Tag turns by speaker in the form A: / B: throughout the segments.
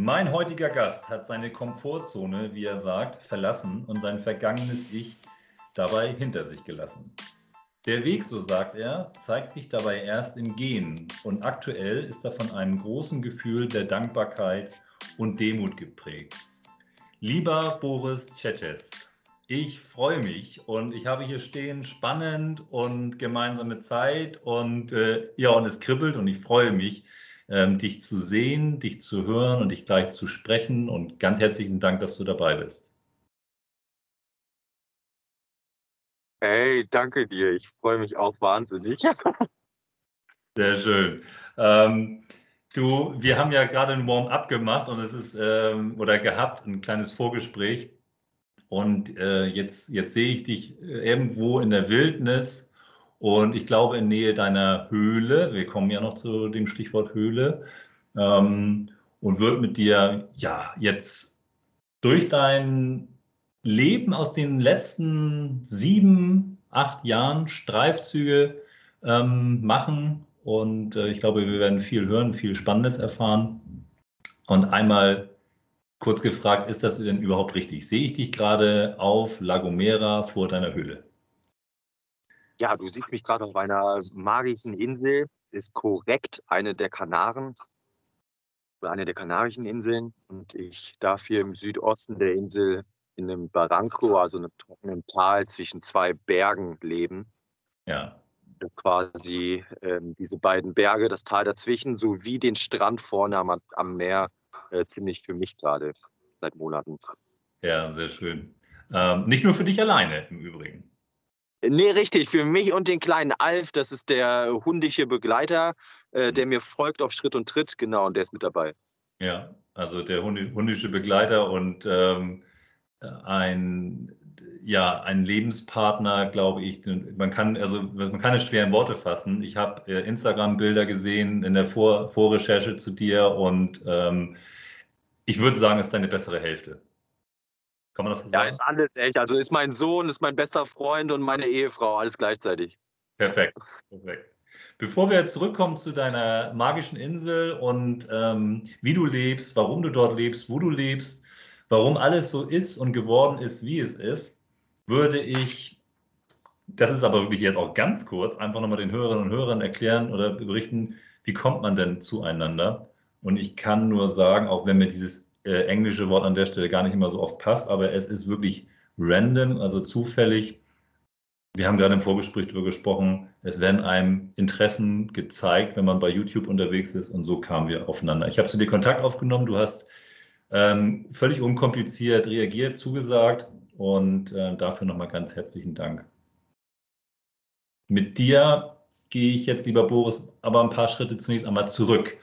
A: Mein heutiger Gast hat seine Komfortzone, wie er sagt, verlassen und sein vergangenes Ich dabei hinter sich gelassen. Der Weg, so sagt er, zeigt sich dabei erst im Gehen und aktuell ist er von einem großen Gefühl der Dankbarkeit und Demut geprägt. Lieber Boris Tschetsches, ich freue mich und ich habe hier stehen spannend und gemeinsame Zeit und äh, ja, und es kribbelt und ich freue mich, ähm, dich zu sehen, dich zu hören und dich gleich zu sprechen. Und ganz herzlichen Dank, dass du dabei bist.
B: Hey, danke dir. Ich freue mich auch wahnsinnig.
A: Sehr schön. Ähm, du, wir haben ja gerade ein Warm-up gemacht und es ist ähm, oder gehabt ein kleines Vorgespräch. Und äh, jetzt, jetzt sehe ich dich äh, irgendwo in der Wildnis und ich glaube in Nähe deiner Höhle, wir kommen ja noch zu dem Stichwort Höhle, ähm, und wird mit dir ja jetzt durch dein Leben aus den letzten sieben, acht Jahren Streifzüge ähm, machen. Und äh, ich glaube, wir werden viel hören, viel Spannendes erfahren. Und einmal kurz gefragt, ist das denn überhaupt richtig? Sehe ich dich gerade auf La Gomera vor deiner Höhle?
B: Ja, du siehst mich gerade auf einer magischen Insel, ist korrekt eine der Kanaren, eine der Kanarischen Inseln. Und ich darf hier im Südosten der Insel in einem Barranco, also einem trockenen Tal zwischen zwei Bergen leben.
A: Ja.
B: Quasi ähm, diese beiden Berge, das Tal dazwischen, sowie den Strand vorne am, am Meer, äh, ziemlich für mich gerade seit Monaten.
A: Ja, sehr schön. Ähm, nicht nur für dich alleine im Übrigen.
B: Nee, richtig. Für mich und den kleinen Alf, das ist der hundische Begleiter, äh, der mhm. mir folgt auf Schritt und Tritt, genau, und der ist mit dabei.
A: Ja, also der hundische Begleiter und ähm, ein, ja, ein Lebenspartner, glaube ich. Man kann, also man kann es schwer in Worte fassen. Ich habe äh, Instagram-Bilder gesehen in der Vor Vorrecherche zu dir und ähm, ich würde sagen, es ist deine bessere Hälfte.
B: Kann man das so sagen? Ja, ist alles echt. Also ist mein Sohn, ist mein bester Freund und meine Ehefrau, alles gleichzeitig.
A: Perfekt. Perfekt. Bevor wir zurückkommen zu deiner magischen Insel und ähm, wie du lebst, warum du dort lebst, wo du lebst, warum alles so ist und geworden ist, wie es ist, würde ich, das ist aber wirklich jetzt auch ganz kurz, einfach nochmal den Hörerinnen und Hörern erklären oder berichten, wie kommt man denn zueinander? Und ich kann nur sagen, auch wenn mir dieses äh, englische Wort an der Stelle gar nicht immer so oft passt, aber es ist wirklich random, also zufällig. Wir haben gerade im Vorgespräch darüber gesprochen, es werden einem Interessen gezeigt, wenn man bei YouTube unterwegs ist und so kamen wir aufeinander. Ich habe zu dir Kontakt aufgenommen, du hast ähm, völlig unkompliziert reagiert, zugesagt und äh, dafür nochmal ganz herzlichen Dank. Mit dir gehe ich jetzt, lieber Boris, aber ein paar Schritte zunächst einmal zurück.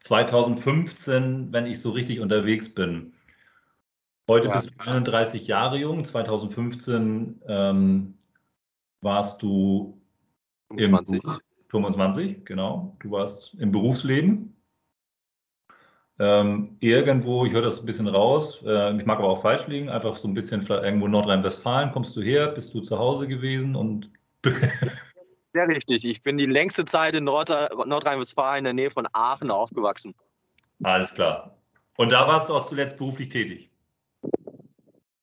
A: 2015, wenn ich so richtig unterwegs bin. Heute ja. bist du 31 Jahre jung. 2015 ähm, warst du 25. Im 25, genau. Du warst im Berufsleben. Ähm, irgendwo, ich höre das ein bisschen raus, äh, ich mag aber auch falsch liegen, einfach so ein bisschen irgendwo Nordrhein-Westfalen kommst du her, bist du zu Hause gewesen und
B: Sehr richtig. Ich bin die längste Zeit in Nord Nordrhein-Westfalen in der Nähe von Aachen aufgewachsen.
A: Alles klar. Und da warst du auch zuletzt beruflich tätig?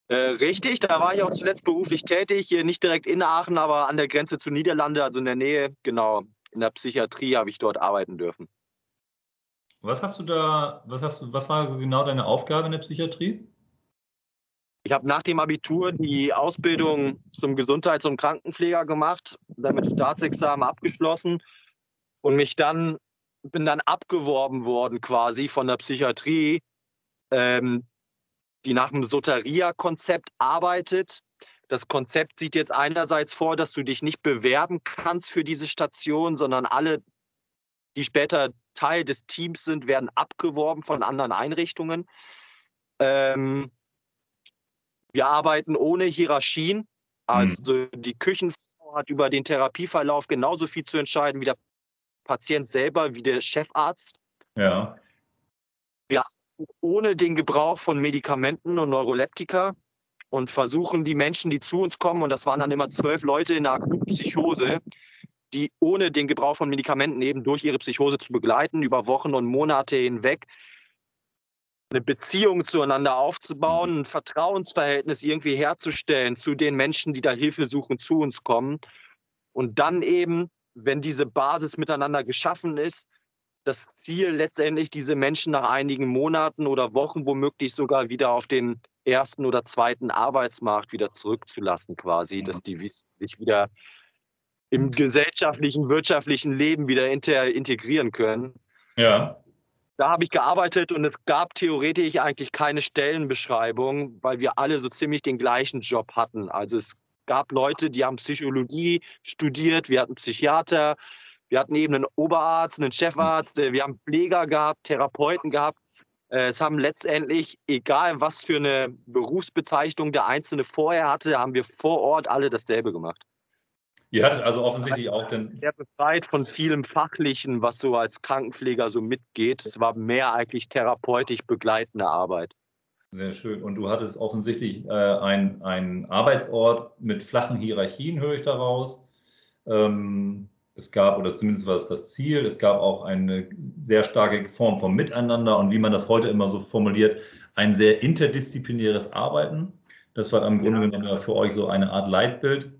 B: Äh, richtig, da war ich auch zuletzt beruflich tätig. Hier nicht direkt in Aachen, aber an der Grenze zu Niederlande, also in der Nähe. Genau, in der Psychiatrie habe ich dort arbeiten dürfen.
A: Was hast du da, was hast du, was war genau deine Aufgabe in der Psychiatrie?
B: Ich habe nach dem Abitur die Ausbildung zum Gesundheits- und Krankenpfleger gemacht, damit Staatsexamen abgeschlossen und mich dann bin dann abgeworben worden quasi von der Psychiatrie, ähm, die nach dem Soteria-Konzept arbeitet. Das Konzept sieht jetzt einerseits vor, dass du dich nicht bewerben kannst für diese Station, sondern alle, die später Teil des Teams sind, werden abgeworben von anderen Einrichtungen. Ähm, wir arbeiten ohne Hierarchien. Also mhm. die Küchenfrau hat über den Therapieverlauf genauso viel zu entscheiden wie der Patient selber, wie der Chefarzt.
A: Ja.
B: Wir arbeiten ohne den Gebrauch von Medikamenten und Neuroleptika und versuchen die Menschen, die zu uns kommen, und das waren dann immer zwölf Leute in der akuten Psychose, die ohne den Gebrauch von Medikamenten eben durch ihre Psychose zu begleiten, über Wochen und Monate hinweg eine Beziehung zueinander aufzubauen, ein Vertrauensverhältnis irgendwie herzustellen zu den Menschen, die da Hilfe suchen, zu uns kommen. Und dann eben, wenn diese Basis miteinander geschaffen ist, das Ziel letztendlich, diese Menschen nach einigen Monaten oder Wochen womöglich sogar wieder auf den ersten oder zweiten Arbeitsmarkt wieder zurückzulassen, quasi, dass die sich wieder im gesellschaftlichen, wirtschaftlichen Leben wieder integrieren können.
A: Ja.
B: Da habe ich gearbeitet und es gab theoretisch eigentlich keine Stellenbeschreibung, weil wir alle so ziemlich den gleichen Job hatten. Also es gab Leute, die haben Psychologie studiert, wir hatten Psychiater, wir hatten eben einen Oberarzt, einen Chefarzt, wir haben Pfleger gehabt, Therapeuten gehabt. Äh, es haben letztendlich, egal was für eine Berufsbezeichnung der Einzelne vorher hatte, haben wir vor Ort alle dasselbe gemacht.
A: Ihr hattet also offensichtlich auch den.
B: Sehr befreit von vielem Fachlichen, was so als Krankenpfleger so mitgeht. Es war mehr eigentlich therapeutisch begleitende Arbeit.
A: Sehr schön. Und du hattest offensichtlich äh, einen Arbeitsort mit flachen Hierarchien, höre ich daraus. Ähm, es gab, oder zumindest war es das Ziel, es gab auch eine sehr starke Form von Miteinander und wie man das heute immer so formuliert, ein sehr interdisziplinäres Arbeiten. Das war im Grunde genommen für euch so eine Art Leitbild.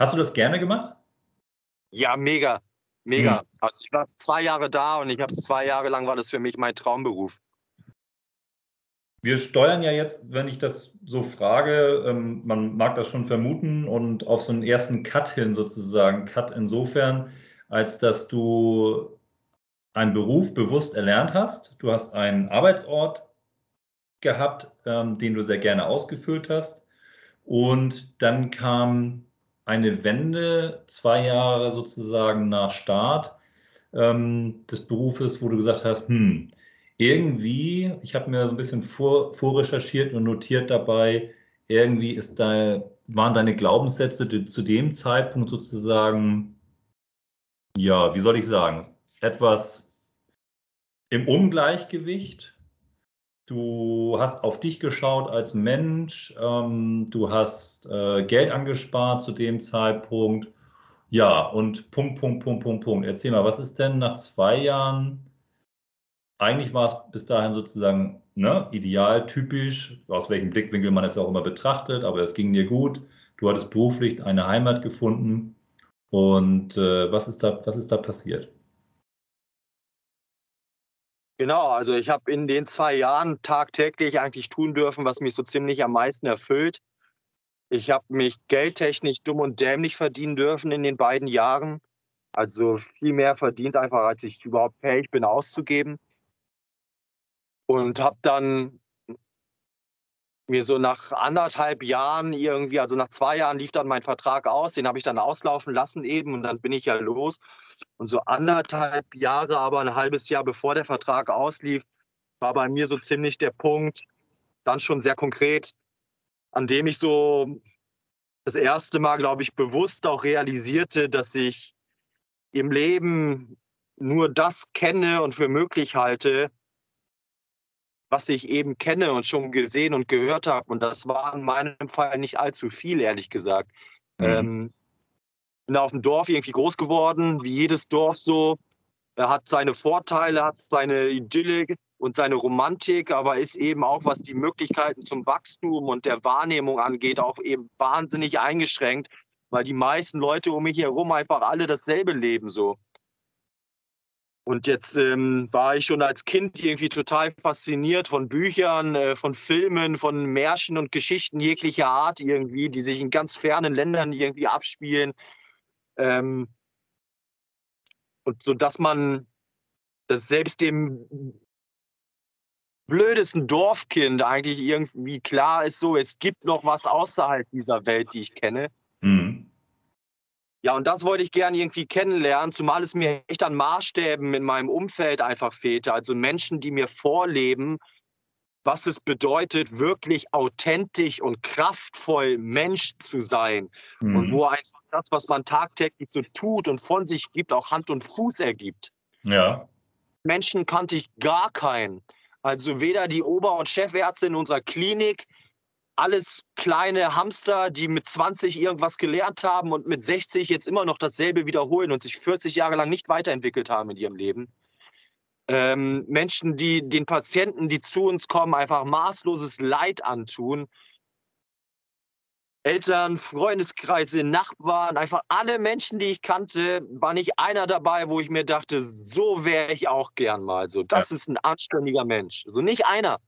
A: Hast du das gerne gemacht?
B: Ja, mega. Mega. Hm. Also ich war zwei Jahre da und ich habe zwei Jahre lang war das für mich mein Traumberuf.
A: Wir steuern ja jetzt, wenn ich das so frage, ähm, man mag das schon vermuten und auf so einen ersten Cut hin sozusagen. Cut insofern, als dass du einen Beruf bewusst erlernt hast. Du hast einen Arbeitsort gehabt, ähm, den du sehr gerne ausgefüllt hast. Und dann kam eine Wende, zwei Jahre sozusagen nach Start ähm, des Berufes, wo du gesagt hast, hm, irgendwie, ich habe mir so ein bisschen vor, vorrecherchiert und notiert dabei, irgendwie ist da, waren deine Glaubenssätze zu dem Zeitpunkt sozusagen, ja, wie soll ich sagen, etwas im Ungleichgewicht Du hast auf dich geschaut als Mensch, ähm, du hast äh, Geld angespart zu dem Zeitpunkt. Ja, und Punkt, Punkt, Punkt, Punkt, Punkt. Erzähl mal, was ist denn nach zwei Jahren? Eigentlich war es bis dahin sozusagen ne, ideal, typisch, aus welchem Blickwinkel man es auch immer betrachtet, aber es ging dir gut. Du hattest beruflich eine Heimat gefunden. Und äh, was, ist da, was ist da passiert?
B: Genau, also ich habe in den zwei Jahren tagtäglich eigentlich tun dürfen, was mich so ziemlich am meisten erfüllt. Ich habe mich geldtechnisch dumm und dämlich verdienen dürfen in den beiden Jahren. Also viel mehr verdient einfach, als ich überhaupt fähig bin auszugeben. Und habe dann mir so nach anderthalb Jahren irgendwie, also nach zwei Jahren lief dann mein Vertrag aus, den habe ich dann auslaufen lassen eben und dann bin ich ja los. Und so anderthalb Jahre, aber ein halbes Jahr bevor der Vertrag auslief, war bei mir so ziemlich der Punkt, dann schon sehr konkret, an dem ich so das erste Mal, glaube ich, bewusst auch realisierte, dass ich im Leben nur das kenne und für möglich halte, was ich eben kenne und schon gesehen und gehört habe. Und das war in meinem Fall nicht allzu viel, ehrlich gesagt. Mhm. Ähm, bin auf dem Dorf irgendwie groß geworden, wie jedes Dorf so. Er hat seine Vorteile, hat seine Idylle und seine Romantik, aber ist eben auch, was die Möglichkeiten zum Wachstum und der Wahrnehmung angeht, auch eben wahnsinnig eingeschränkt, weil die meisten Leute um mich herum einfach alle dasselbe leben so. Und jetzt ähm, war ich schon als Kind irgendwie total fasziniert von Büchern, äh, von Filmen, von Märchen und Geschichten jeglicher Art irgendwie, die sich in ganz fernen Ländern irgendwie abspielen. Ähm, und so dass man das selbst dem blödesten Dorfkind eigentlich irgendwie klar ist, so es gibt noch was außerhalb dieser Welt, die ich kenne. Ja, und das wollte ich gerne irgendwie kennenlernen, zumal es mir echt an Maßstäben in meinem Umfeld einfach fehlte. Also Menschen, die mir vorleben, was es bedeutet, wirklich authentisch und kraftvoll Mensch zu sein. Mhm. Und wo einfach das, was man tagtäglich so tut und von sich gibt, auch Hand und Fuß ergibt.
A: Ja.
B: Menschen kannte ich gar keinen. Also weder die Ober- und Chefärzte in unserer Klinik, alles kleine Hamster, die mit 20 irgendwas gelernt haben und mit 60 jetzt immer noch dasselbe wiederholen und sich 40 Jahre lang nicht weiterentwickelt haben in ihrem Leben. ähm, Menschen, die den Patienten, die zu uns kommen, einfach maßloses Leid antun. Eltern, Freundeskreise, Nachbarn, einfach alle Menschen, die ich kannte, war nicht einer dabei, wo ich mir dachte, so wäre ich auch gern mal. So, das ja. ist ein anständiger Mensch. So nicht einer.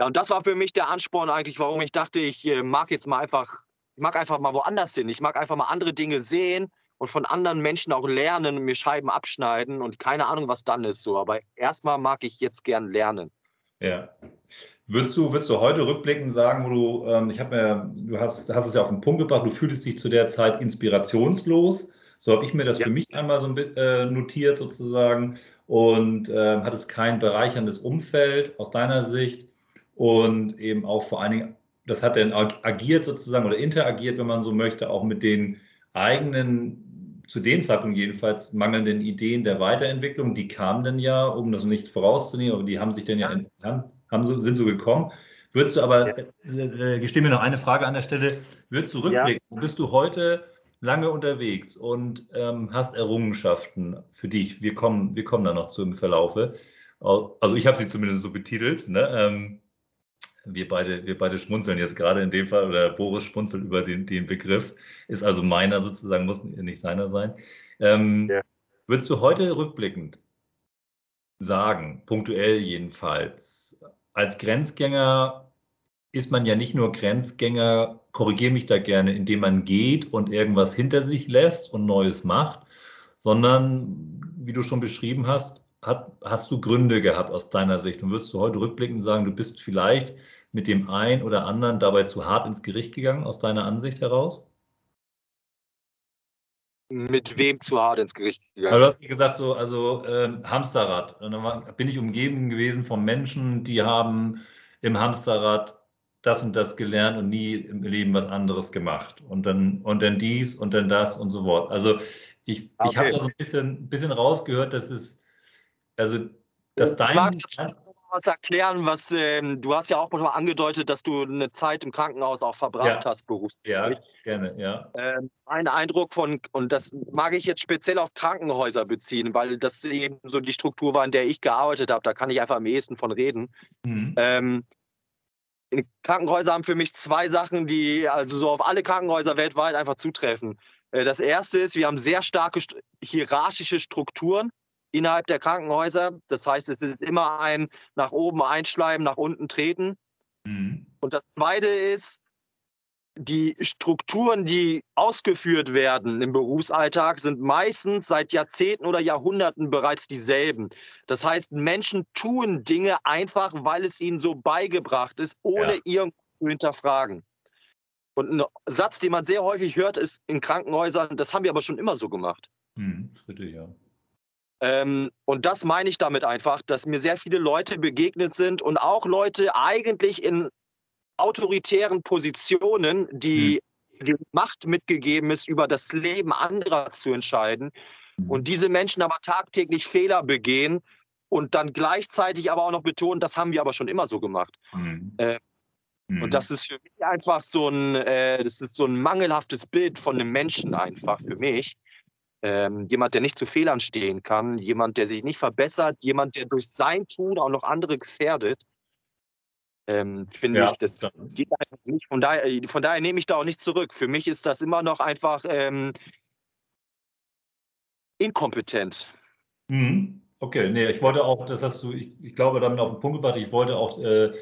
B: Ja, und das war für mich der Ansporn eigentlich, warum ich dachte, ich äh, mag jetzt mal einfach, ich mag einfach mal woanders hin. Ich mag einfach mal andere Dinge sehen und von anderen Menschen auch lernen und mir Scheiben abschneiden und keine Ahnung, was dann ist so. Aber erstmal mag ich jetzt gern lernen.
A: Ja. Würdest du, würdest du heute rückblickend sagen, wo du, ähm, ich habe mir, du hast, hast es ja auf den Punkt gebracht, du fühltest dich zu der Zeit inspirationslos. So habe ich mir das ja. für mich einmal so äh, notiert sozusagen und äh, hattest kein bereicherndes Umfeld aus deiner Sicht und eben auch vor allen Dingen, das hat dann agiert sozusagen oder interagiert, wenn man so möchte, auch mit den eigenen, zu dem Zeitpunkt jedenfalls, mangelnden Ideen der Weiterentwicklung. Die kamen dann ja, um das nicht vorauszunehmen, aber die haben sich dann ja, haben so, sind so gekommen. Würdest du aber, ja. äh, äh gesteh mir noch eine Frage an der Stelle, würdest du rückblicken, ja. bist du heute lange unterwegs und ähm, hast Errungenschaften für dich? Wir kommen, wir kommen da noch zu im Verlaufe. Also ich habe sie zumindest so betitelt. Ne? Ähm, wir beide, wir beide schmunzeln jetzt gerade in dem Fall, oder Boris schmunzelt über den, den Begriff, ist also meiner sozusagen, muss nicht seiner sein. Ähm, ja. Würdest du heute rückblickend sagen, punktuell jedenfalls, als Grenzgänger ist man ja nicht nur Grenzgänger, korrigiere mich da gerne, indem man geht und irgendwas hinter sich lässt und Neues macht, sondern, wie du schon beschrieben hast, hat, hast du Gründe gehabt aus deiner Sicht und würdest du heute rückblickend sagen, du bist vielleicht mit dem einen oder anderen dabei zu hart ins Gericht gegangen, aus deiner Ansicht heraus?
B: Mit wem zu hart ins Gericht
A: gegangen? Also du hast gesagt, so, also ähm, Hamsterrad. Und dann war, bin ich umgeben gewesen von Menschen, die haben im Hamsterrad das und das gelernt und nie im Leben was anderes gemacht. Und dann, und dann dies und dann das und so fort. Also ich, okay. ich habe da so ein bisschen, bisschen rausgehört, dass es, also dass dein
B: was erklären, was ähm, du hast ja auch mal angedeutet, dass du eine Zeit im Krankenhaus auch verbracht ja. hast, berufstätig.
A: Ja, gerne, ja.
B: Ähm, ein Eindruck von, und das mag ich jetzt speziell auf Krankenhäuser beziehen, weil das eben so die Struktur war, in der ich gearbeitet habe. Da kann ich einfach am ehesten von reden. Mhm. Ähm, Krankenhäuser haben für mich zwei Sachen, die also so auf alle Krankenhäuser weltweit einfach zutreffen. Äh, das erste ist, wir haben sehr starke hierarchische Strukturen innerhalb der Krankenhäuser. Das heißt, es ist immer ein nach oben einschleimen, nach unten treten. Mhm. Und das Zweite ist, die Strukturen, die ausgeführt werden im Berufsalltag, sind meistens seit Jahrzehnten oder Jahrhunderten bereits dieselben. Das heißt, Menschen tun Dinge einfach, weil es ihnen so beigebracht ist, ohne ja. irgendwas zu hinterfragen. Und ein Satz, den man sehr häufig hört, ist in Krankenhäusern, das haben wir aber schon immer so gemacht.
A: Hm, richtig, ja.
B: Ähm, und das meine ich damit einfach, dass mir sehr viele Leute begegnet sind und auch Leute eigentlich in autoritären Positionen, die mhm. die Macht mitgegeben ist, über das Leben anderer zu entscheiden. Mhm. Und diese Menschen aber tagtäglich Fehler begehen und dann gleichzeitig aber auch noch betonen, das haben wir aber schon immer so gemacht. Mhm. Äh, und mhm. das ist für mich einfach so ein, äh, das ist so ein mangelhaftes Bild von einem Menschen einfach für mich ähm, jemand, der nicht zu Fehlern stehen kann, jemand, der sich nicht verbessert, jemand, der durch sein Tun auch noch andere gefährdet, ähm, finde ja, ich, das geht einfach nicht. Von daher, äh, von daher nehme ich da auch nicht zurück. Für mich ist das immer noch einfach ähm, inkompetent.
A: Mhm. Okay, nee, ich wollte auch, das hast du, ich, ich glaube, damit auf den Punkt gebracht, ich wollte auch äh,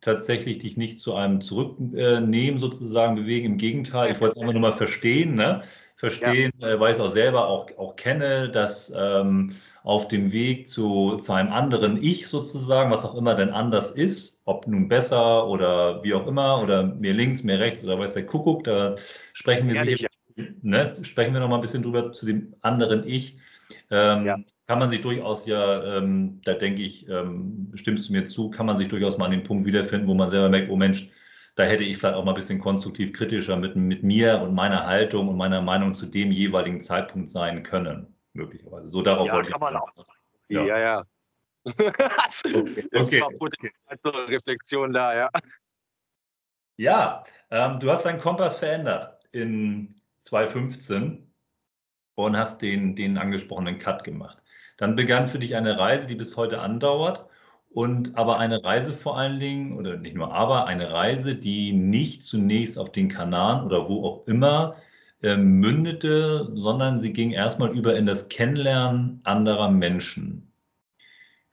A: tatsächlich dich nicht zu einem Zurücknehmen sozusagen bewegen. Im Gegenteil, ich wollte es einfach nur mal verstehen. Ne? Verstehen, ja. weil ich es auch selber auch, auch kenne, dass ähm, auf dem Weg zu, zu einem anderen Ich sozusagen, was auch immer denn anders ist, ob nun besser oder wie auch immer, oder mehr links, mehr rechts oder weiß der Kuckuck, da sprechen wir sicher, ne, sprechen wir noch mal ein bisschen drüber zu dem anderen Ich. Ähm, ja. Kann man sich durchaus ja, ähm, da denke ich, ähm, stimmst du mir zu, kann man sich durchaus mal an dem Punkt wiederfinden, wo man selber merkt, oh Mensch, da hätte ich vielleicht auch mal ein bisschen konstruktiv kritischer mit, mit mir und meiner Haltung und meiner Meinung zu dem jeweiligen Zeitpunkt sein können, möglicherweise. So darauf ja, wollte ich
B: man auch. Ja, ja. ja. okay. das okay. war zur Reflexion da, ja.
A: Ja, ähm, du hast deinen Kompass verändert in 2015 und hast den, den angesprochenen Cut gemacht. Dann begann für dich eine Reise, die bis heute andauert. Und aber eine Reise vor allen Dingen, oder nicht nur aber, eine Reise, die nicht zunächst auf den Kanaren oder wo auch immer äh, mündete, sondern sie ging erstmal über in das Kennenlernen anderer Menschen.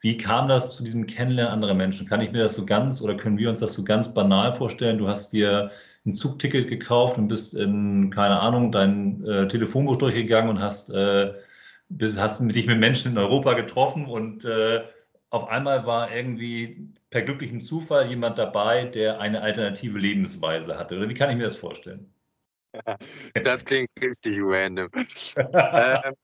A: Wie kam das zu diesem Kennenlernen anderer Menschen? Kann ich mir das so ganz oder können wir uns das so ganz banal vorstellen? Du hast dir ein Zugticket gekauft und bist in, keine Ahnung, dein äh, Telefonbuch durchgegangen und hast, äh, bist, hast dich mit Menschen in Europa getroffen und äh, auf einmal war irgendwie per glücklichem Zufall jemand dabei, der eine alternative Lebensweise hatte. Oder wie kann ich mir das vorstellen?
B: Das klingt richtig random. ähm,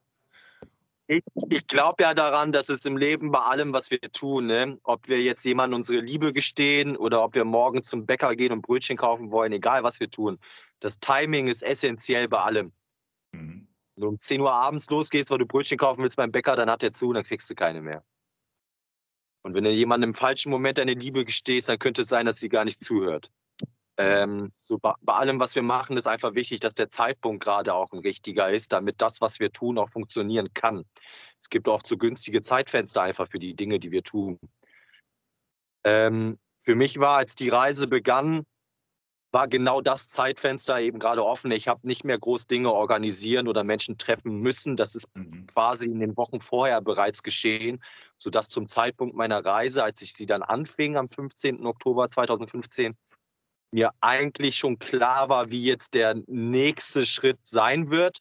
B: ich, ich glaube ja daran, dass es im Leben bei allem, was wir tun, ne, ob wir jetzt jemandem unsere Liebe gestehen oder ob wir morgen zum Bäcker gehen und Brötchen kaufen wollen, egal was wir tun, das Timing ist essentiell bei allem. Mhm. Wenn du um 10 Uhr abends losgehst, weil du Brötchen kaufen willst beim Bäcker, dann hat er zu und dann kriegst du keine mehr. Und wenn du jemandem im falschen Moment deine Liebe gestehst, dann könnte es sein, dass sie gar nicht zuhört. Ähm, so bei, bei, allem, was wir machen, ist einfach wichtig, dass der Zeitpunkt gerade auch ein richtiger ist, damit das, was wir tun, auch funktionieren kann. Es gibt auch zu günstige Zeitfenster einfach für die Dinge, die wir tun. Ähm, für mich war, als die Reise begann, war genau das Zeitfenster eben gerade offen. Ich habe nicht mehr groß Dinge organisieren oder Menschen treffen müssen. Das ist mhm. quasi in den Wochen vorher bereits geschehen, sodass zum Zeitpunkt meiner Reise, als ich sie dann anfing am 15. Oktober 2015, mir eigentlich schon klar war, wie jetzt der nächste Schritt sein wird.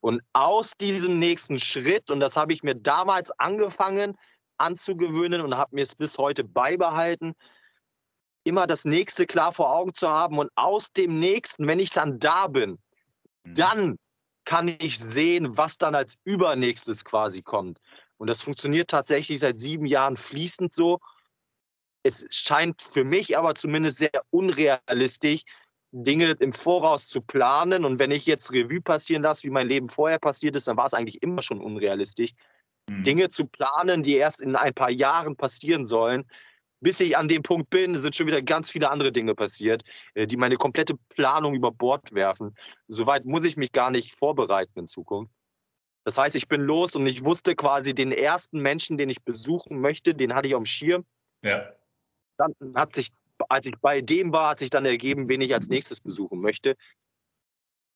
B: Und aus diesem nächsten Schritt, und das habe ich mir damals angefangen anzugewöhnen und habe mir es bis heute beibehalten, immer das nächste klar vor Augen zu haben und aus dem nächsten, wenn ich dann da bin, mhm. dann kann ich sehen, was dann als übernächstes quasi kommt. Und das funktioniert tatsächlich seit sieben Jahren fließend so. Es scheint für mich aber zumindest sehr unrealistisch, Dinge im Voraus zu planen. Und wenn ich jetzt Revue passieren lasse, wie mein Leben vorher passiert ist, dann war es eigentlich immer schon unrealistisch. Mhm. Dinge zu planen, die erst in ein paar Jahren passieren sollen, bis ich an dem Punkt bin, sind schon wieder ganz viele andere Dinge passiert, äh, die meine komplette Planung über Bord werfen. Soweit muss ich mich gar nicht vorbereiten in Zukunft. Das heißt, ich bin los und ich wusste quasi den ersten Menschen, den ich besuchen möchte, den hatte ich am Schirm. Ja. Dann hat sich, als ich bei dem war, hat sich dann ergeben, wen ich als nächstes besuchen möchte.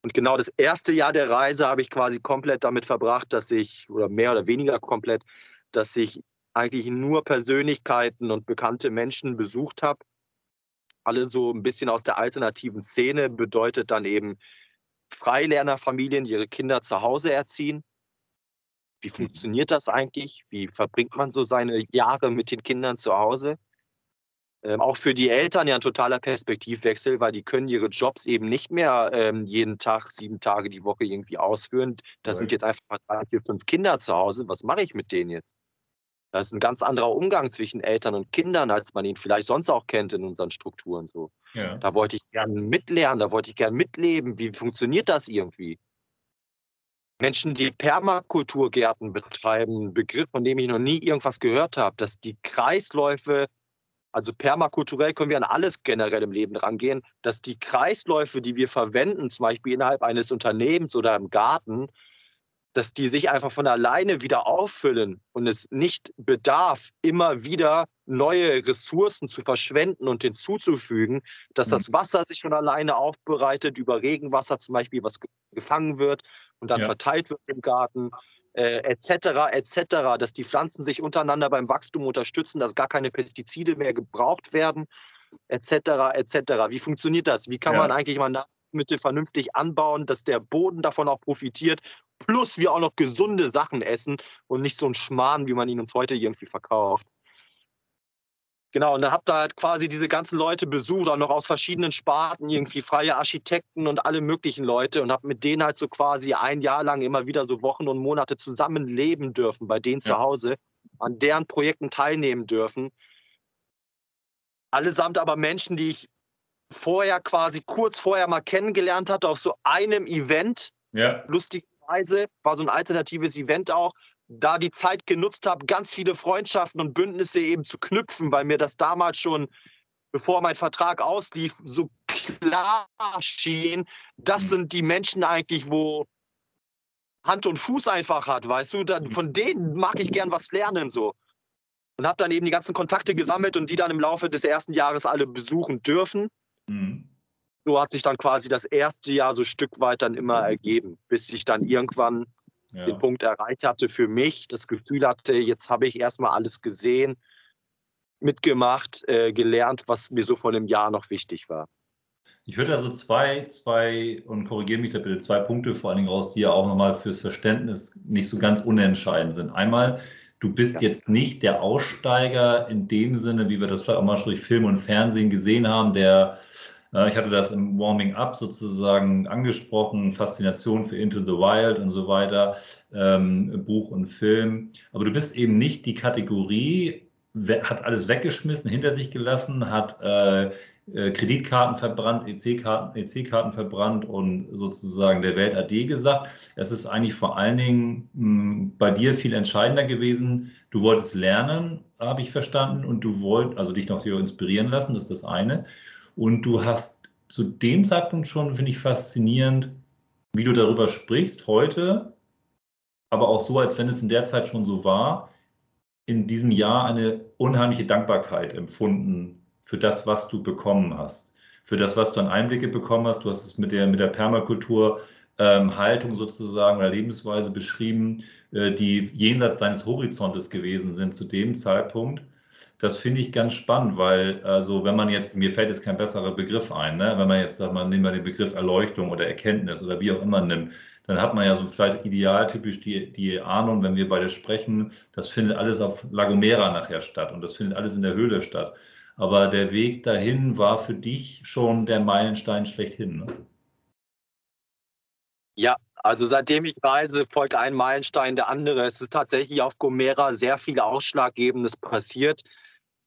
B: Und genau das erste Jahr der Reise habe ich quasi komplett damit verbracht, dass ich, oder mehr oder weniger komplett, dass ich eigentlich nur Persönlichkeiten und bekannte Menschen besucht habe. Alle so ein bisschen aus der alternativen Szene bedeutet dann eben Freilernerfamilien, die ihre Kinder zu Hause erziehen. Wie mhm. funktioniert das eigentlich? Wie verbringt man so seine Jahre mit den Kindern zu Hause? Ähm, auch für die Eltern ja ein totaler Perspektivwechsel, weil die können ihre Jobs eben nicht mehr ähm, jeden Tag, sieben Tage die Woche irgendwie ausführen. Da sind jetzt einfach drei, vier, fünf Kinder zu Hause. Was mache ich mit denen jetzt? Das ist ein ganz anderer Umgang zwischen Eltern und Kindern, als man ihn vielleicht sonst auch kennt in unseren Strukturen. So. Ja. Da wollte ich gerne mitlernen, da wollte ich gerne mitleben. Wie funktioniert das irgendwie? Menschen, die Permakulturgärten betreiben, ein Begriff, von dem ich noch nie irgendwas gehört habe, dass die Kreisläufe, also permakulturell können wir an alles generell im Leben rangehen, dass die Kreisläufe, die wir verwenden, zum Beispiel innerhalb eines Unternehmens oder im Garten, dass die sich einfach von alleine wieder auffüllen und es nicht bedarf, immer wieder neue Ressourcen zu verschwenden und hinzuzufügen, dass mhm. das Wasser sich von alleine aufbereitet, über Regenwasser zum Beispiel, was gefangen wird und dann ja. verteilt wird im Garten, äh, etc., etc., dass die Pflanzen sich untereinander beim Wachstum unterstützen, dass gar keine Pestizide mehr gebraucht werden, etc., etc. Wie funktioniert das? Wie kann ja. man eigentlich mal Mittel vernünftig anbauen, dass der Boden davon auch profitiert plus wir auch noch gesunde Sachen essen und nicht so ein Schmarrn, wie man ihn uns heute irgendwie verkauft. Genau, und dann habt ihr halt quasi diese ganzen Leute besucht, auch noch aus verschiedenen Sparten, irgendwie freie Architekten und alle möglichen Leute und hab mit denen halt so quasi ein Jahr lang immer wieder so Wochen und Monate zusammen leben dürfen, bei denen ja. zu Hause, an deren Projekten teilnehmen dürfen. Allesamt aber Menschen, die ich vorher quasi kurz vorher mal kennengelernt hatte auf so einem Event. Ja. Lustig, Weise, war so ein alternatives Event auch, da die Zeit genutzt habe, ganz viele Freundschaften und Bündnisse eben zu knüpfen, weil mir das damals schon, bevor mein Vertrag auslief, so klar schien, das mhm. sind die Menschen eigentlich, wo Hand und Fuß einfach hat, weißt du, dann, von denen mag ich gern was lernen so. Und habe dann eben die ganzen Kontakte gesammelt und die dann im Laufe des ersten Jahres alle besuchen dürfen. Mhm. So hat sich dann quasi das erste Jahr so Stück weit dann immer ergeben, bis ich dann irgendwann ja. den Punkt erreicht hatte für mich, das Gefühl hatte, jetzt habe ich erstmal alles gesehen, mitgemacht, äh, gelernt, was mir so vor einem Jahr noch wichtig war.
A: Ich würde also zwei, zwei, und korrigiere mich da bitte, zwei Punkte vor allen Dingen raus, die ja auch nochmal fürs Verständnis nicht so ganz unentscheidend sind. Einmal, du bist ja. jetzt nicht der Aussteiger in dem Sinne, wie wir das vielleicht auch mal durch Film und Fernsehen gesehen haben, der, ich hatte das im Warming Up sozusagen angesprochen, Faszination für Into the Wild und so weiter, ähm, Buch und Film. Aber du bist eben nicht die Kategorie, hat alles weggeschmissen, hinter sich gelassen, hat äh, äh, Kreditkarten verbrannt, EC-Karten EC verbrannt und sozusagen der Welt AD gesagt. Es ist eigentlich vor allen Dingen mh, hm, bei dir viel entscheidender gewesen. Du wolltest lernen, habe ich verstanden, und du wolltest, also dich noch inspirieren lassen, das ist das eine. Und du hast zu dem Zeitpunkt schon, finde ich faszinierend, wie du darüber sprichst heute, aber auch so, als wenn es in der Zeit schon so war, in diesem Jahr eine unheimliche Dankbarkeit empfunden für das, was du bekommen hast, für das, was du an Einblicke bekommen hast. Du hast es mit der, mit der Permakultur ähm, Haltung sozusagen oder Lebensweise beschrieben, äh, die jenseits deines Horizontes gewesen sind zu dem Zeitpunkt. Das finde ich ganz spannend, weil, also, wenn man jetzt, mir fällt jetzt kein besserer Begriff ein, ne? wenn man jetzt sagt, man nimmt mal den Begriff Erleuchtung oder Erkenntnis oder wie auch immer nimmt, dann hat man ja so vielleicht idealtypisch die, die Ahnung, wenn wir beide sprechen, das findet alles auf Lagomera nachher statt und das findet alles in der Höhle statt. Aber der Weg dahin war für dich schon der Meilenstein schlechthin. Ne?
B: Ja, also seitdem ich reise, folgt ein Meilenstein der andere. Es ist tatsächlich auf Gomera sehr viel Ausschlaggebendes passiert,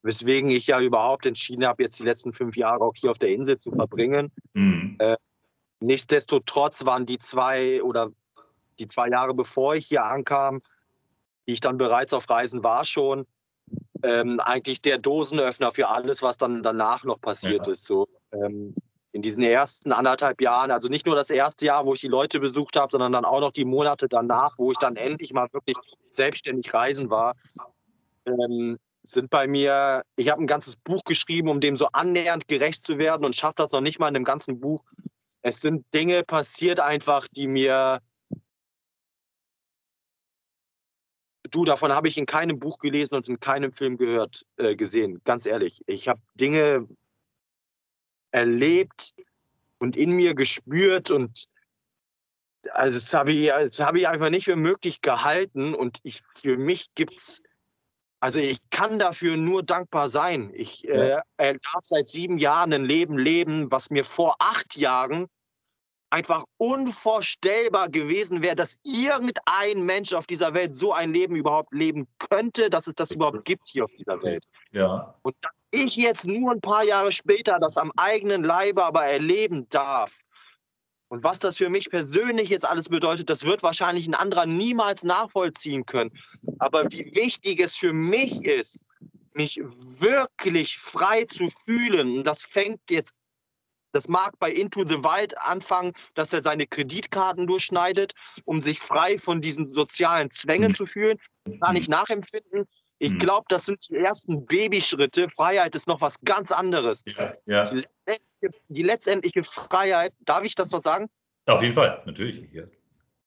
B: weswegen ich ja überhaupt entschieden habe, jetzt die letzten fünf Jahre auch hier auf der Insel zu verbringen. Mhm. Äh, nichtsdestotrotz waren die zwei oder die zwei Jahre, bevor ich hier ankam, die ich dann bereits auf Reisen war schon, ähm, eigentlich der Dosenöffner für alles, was dann danach noch passiert ja. ist. So ähm, in diesen ersten anderthalb Jahren, also nicht nur das erste Jahr, wo ich die Leute besucht habe, sondern dann auch noch die Monate danach, wo ich dann endlich mal wirklich selbstständig reisen war, ähm, sind bei mir, ich habe ein ganzes Buch geschrieben, um dem so annähernd gerecht zu werden und schaffe das noch nicht mal in dem ganzen Buch. Es sind Dinge passiert einfach, die mir Du, davon habe ich in keinem Buch gelesen und in keinem Film gehört, äh, gesehen, ganz ehrlich. Ich habe Dinge erlebt und in mir gespürt und also das habe ich, das habe ich einfach nicht für möglich gehalten und ich, für mich gibt es, also ich kann dafür nur dankbar sein. Ich äh, darf seit sieben Jahren ein Leben leben, was mir vor acht Jahren einfach unvorstellbar gewesen wäre, dass irgendein Mensch auf dieser Welt so ein Leben überhaupt leben könnte, dass es das überhaupt gibt hier auf dieser Welt.
A: Ja.
B: Und dass ich jetzt nur ein paar Jahre später das am eigenen Leibe aber erleben darf. Und was das für mich persönlich jetzt alles bedeutet, das wird wahrscheinlich ein anderer niemals nachvollziehen können. Aber wie wichtig es für mich ist, mich wirklich frei zu fühlen, und das fängt jetzt das mag bei Into the Wild anfangen, dass er seine Kreditkarten durchschneidet, um sich frei von diesen sozialen Zwängen mhm. zu fühlen. Gar nicht nachempfinden. Ich mhm. glaube, das sind die ersten Babyschritte. Freiheit ist noch was ganz anderes. Ja, ja. Die, letztendliche, die, letztendliche, Freiheit, darf ich das noch sagen?
A: Auf jeden Fall, natürlich. Ja.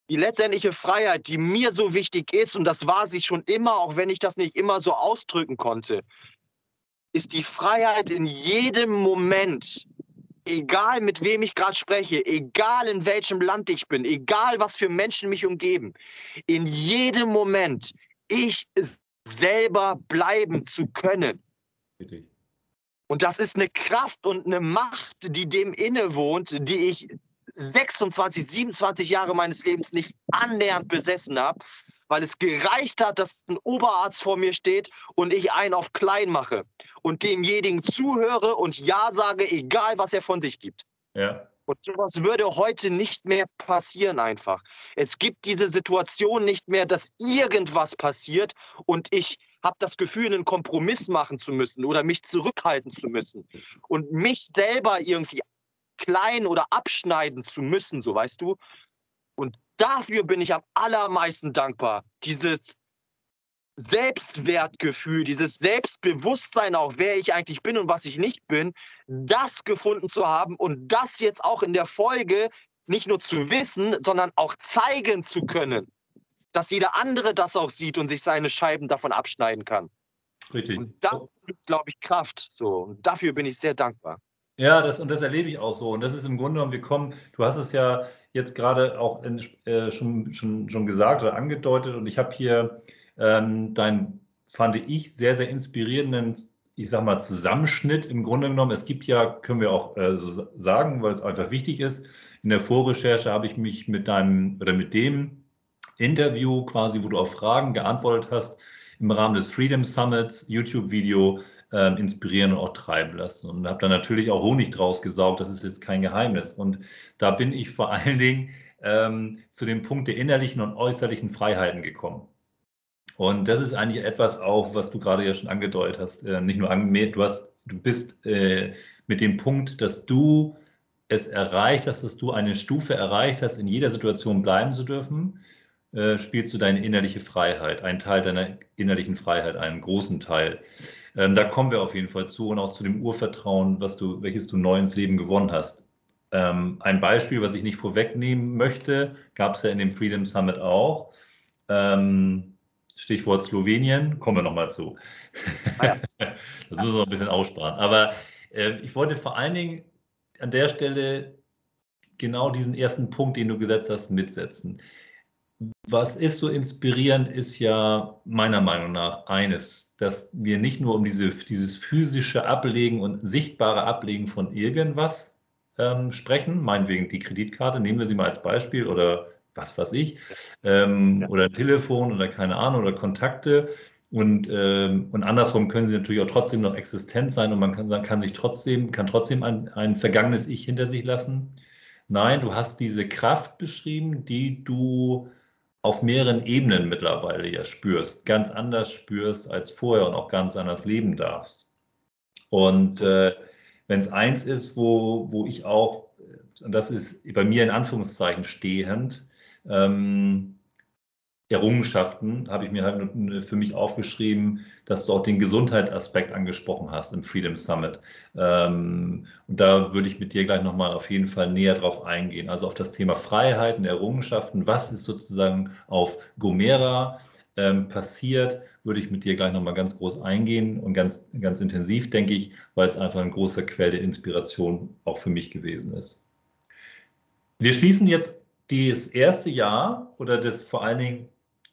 B: Die letztendliche Freiheit, die mir so wichtig ist, und das war sie schon immer, auch wenn ich das nicht immer so ausdrücken konnte, ist die Freiheit in jedem Moment egal mit wem ich gerade spreche, egal in welchem Land ich bin, egal was für Menschen mich umgeben, in jedem Moment ich selber bleiben zu können. Und das ist eine Kraft und eine Macht, die dem innewohnt, die ich 26, 27 Jahre meines Lebens nicht annähernd besessen habe, weil es gereicht hat, dass ein Oberarzt vor mir steht und ich einen auf klein mache und demjenigen zuhöre und Ja sage, egal was er von sich gibt.
A: Ja.
B: Und sowas würde heute nicht mehr passieren einfach. Es gibt diese Situation nicht mehr, dass irgendwas passiert und ich habe das Gefühl, einen Kompromiss machen zu müssen oder mich zurückhalten zu müssen und mich selber irgendwie klein oder abschneiden zu müssen, so weißt du, Und dafür bin ich am allermeisten dankbar. Dieses Selbstwertgefühl, dieses Selbstbewusstsein auch, wer ich eigentlich bin und was ich nicht bin, das gefunden zu haben und das jetzt auch in der Folge nicht nur zu wissen, sondern auch zeigen zu können, dass jeder andere das auch sieht und sich seine Scheiben davon abschneiden kann.
A: Richtig.
B: Und das glaube ich, Kraft. So. Und dafür bin ich sehr dankbar.
A: Ja, das, und das erlebe ich auch so. Und das ist im Grunde genommen, wir kommen, du hast es ja jetzt gerade auch in, äh, schon, schon, schon gesagt oder angedeutet. Und ich habe hier ähm, dein, fand ich, sehr, sehr inspirierenden, ich sag mal, Zusammenschnitt im Grunde genommen. Es gibt ja, können wir auch äh, so sagen, weil es einfach wichtig ist. In der Vorrecherche habe ich mich mit deinem oder mit dem Interview quasi, wo du auf Fragen geantwortet hast, im Rahmen des Freedom Summits YouTube-Video äh, inspirieren und auch treiben lassen. Und habe da natürlich auch Honig draus gesaugt, das ist jetzt kein Geheimnis. Und da bin ich vor allen Dingen ähm, zu dem Punkt der innerlichen und äußerlichen Freiheiten gekommen. Und das ist eigentlich etwas auch, was du gerade ja schon angedeutet hast. Äh, nicht nur du hast, du bist äh, mit dem Punkt, dass du es erreicht hast, dass du eine Stufe erreicht hast, in jeder Situation bleiben zu dürfen, äh, spielst du deine innerliche Freiheit, einen Teil deiner innerlichen Freiheit, einen großen Teil. Ähm, da kommen wir auf jeden Fall zu und auch zu dem Urvertrauen, was du, welches du neu ins Leben gewonnen hast. Ähm, ein Beispiel, was ich nicht vorwegnehmen möchte, gab es ja in dem Freedom Summit auch. Ähm, Stichwort Slowenien, kommen wir nochmal zu. Ah ja. das müssen wir noch ein bisschen aussparen. Aber äh, ich wollte vor allen Dingen an der Stelle genau diesen ersten Punkt, den du gesetzt hast, mitsetzen. Was ist so inspirierend, ist ja meiner Meinung nach eines, dass wir nicht nur um diese, dieses physische Ablegen und sichtbare Ablegen von irgendwas ähm, sprechen, meinetwegen die Kreditkarte, nehmen wir sie mal als Beispiel oder was weiß ich, ähm, ja. oder Telefon oder keine Ahnung oder Kontakte. Und, ähm, und andersrum können sie natürlich auch trotzdem noch existent sein und man kann, kann sich trotzdem, kann trotzdem ein, ein vergangenes Ich hinter sich lassen. Nein, du hast diese Kraft beschrieben, die du auf mehreren Ebenen mittlerweile ja spürst, ganz anders spürst als vorher und auch ganz anders leben darfst. Und äh, wenn es eins ist, wo, wo ich auch, und das ist bei mir in Anführungszeichen stehend, ähm, Errungenschaften habe ich mir halt für mich aufgeschrieben, dass du auch den Gesundheitsaspekt angesprochen hast im Freedom Summit. Ähm, und da würde ich mit dir gleich nochmal auf jeden Fall näher drauf eingehen. Also auf das Thema Freiheiten, Errungenschaften, was ist sozusagen auf Gomera ähm, passiert, würde ich mit dir gleich nochmal ganz groß eingehen und ganz, ganz intensiv, denke ich, weil es einfach ein großer Quell der Inspiration auch für mich gewesen ist. Wir schließen jetzt das erste Jahr oder das vor allen Dingen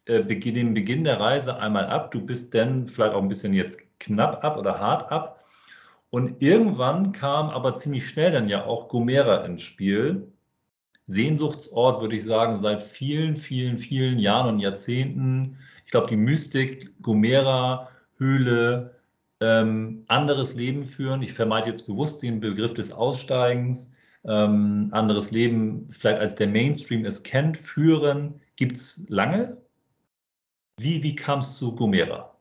A: äh, den Beginn der Reise einmal ab. Du bist dann vielleicht auch ein bisschen jetzt knapp ab oder hart ab. Und irgendwann kam aber ziemlich schnell dann ja auch Gomera ins Spiel. Sehnsuchtsort, würde ich sagen, seit vielen, vielen, vielen Jahren und Jahrzehnten. Ich glaube, die Mystik, Gomera, Höhle, ähm, anderes Leben führen. Ich vermeide jetzt bewusst den Begriff des Aussteigens. Ähm, anderes Leben, vielleicht als der Mainstream es kennt, führen, gibt es lange. Wie, wie kam es zu Gomera?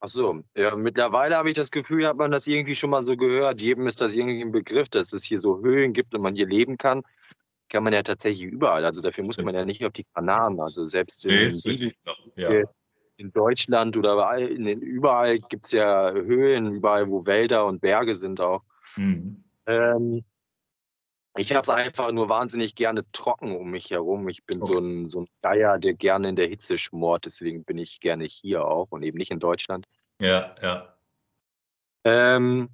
B: Ach so, ja, mittlerweile habe ich das Gefühl, hat man das irgendwie schon mal so gehört. Jedem ist das irgendwie ein Begriff, dass es hier so Höhlen gibt und man hier leben kann. Kann man ja tatsächlich überall. Also dafür muss man ja nicht auf die Kanaren. Also selbst in, ja. in Deutschland oder überall, in, überall gibt es ja Höhlen, überall, wo Wälder und Berge sind auch. Mhm. Ähm, ich habe es einfach nur wahnsinnig gerne trocken um mich herum. Ich bin okay. so, ein, so ein Geier, der gerne in der Hitze schmort. Deswegen bin ich gerne hier auch und eben nicht in Deutschland.
A: Ja, ja.
B: Ähm,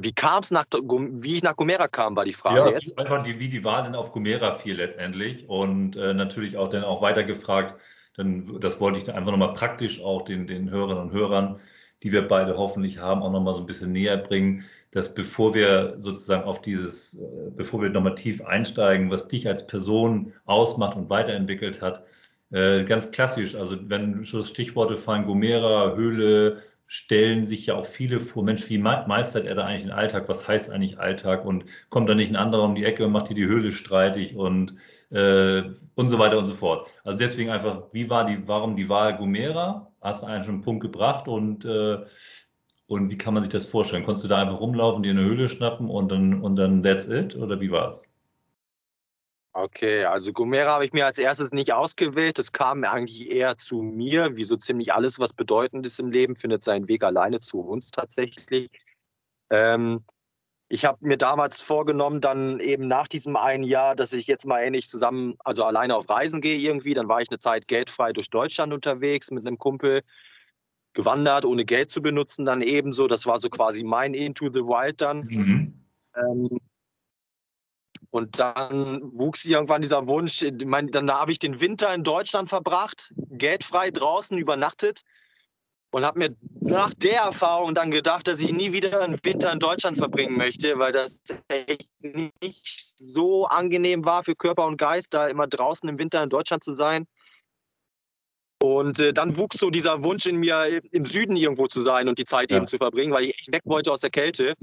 B: wie kam es nach, wie ich nach Gomera kam, war die Frage
A: ja,
B: jetzt.
A: einfach die, wie die Wahl denn auf Gomera fiel letztendlich und äh, natürlich auch dann auch weiter gefragt, dann, das wollte ich dann einfach nochmal praktisch auch den, den Hörerinnen und Hörern, die wir beide hoffentlich haben, auch nochmal so ein bisschen näher bringen dass bevor wir sozusagen auf dieses, äh, bevor wir nochmal tief einsteigen, was dich als Person ausmacht und weiterentwickelt hat, äh, ganz klassisch, also wenn so Stichworte fallen, Gomera, Höhle, stellen sich ja auch viele vor, Mensch, wie meistert er da eigentlich den Alltag? Was heißt eigentlich Alltag? Und kommt da nicht ein anderer um die Ecke und macht hier die Höhle streitig und, äh, und so weiter und so fort. Also deswegen einfach, wie war die, warum die Wahl Gomera? Hast du eigentlich schon einen Punkt gebracht und äh, und wie kann man sich das vorstellen? Konntest du da einfach rumlaufen, dir eine Höhle schnappen und dann, und dann that's it? Oder wie war es?
B: Okay, also Gomera habe ich mir als erstes nicht ausgewählt. Das kam eigentlich eher zu mir, wie so ziemlich alles, was bedeutend ist im Leben, findet seinen Weg alleine zu uns tatsächlich. Ähm, ich habe mir damals vorgenommen, dann eben nach diesem einen Jahr, dass ich jetzt mal ähnlich zusammen, also alleine auf Reisen gehe irgendwie. Dann war ich eine Zeit geldfrei durch Deutschland unterwegs mit einem Kumpel, gewandert, ohne Geld zu benutzen, dann ebenso. Das war so quasi mein Into the Wild dann. Mhm. Ähm, und dann wuchs irgendwann dieser Wunsch, ich meine, dann habe ich den Winter in Deutschland verbracht, geldfrei draußen übernachtet und habe mir nach der Erfahrung dann gedacht, dass ich nie wieder einen Winter in Deutschland verbringen möchte, weil das echt nicht so angenehm war für Körper und Geist, da immer draußen im Winter in Deutschland zu sein. Und äh, dann wuchs so dieser Wunsch in mir, im Süden irgendwo zu sein und die Zeit ja. eben zu verbringen, weil ich echt weg wollte aus der Kälte.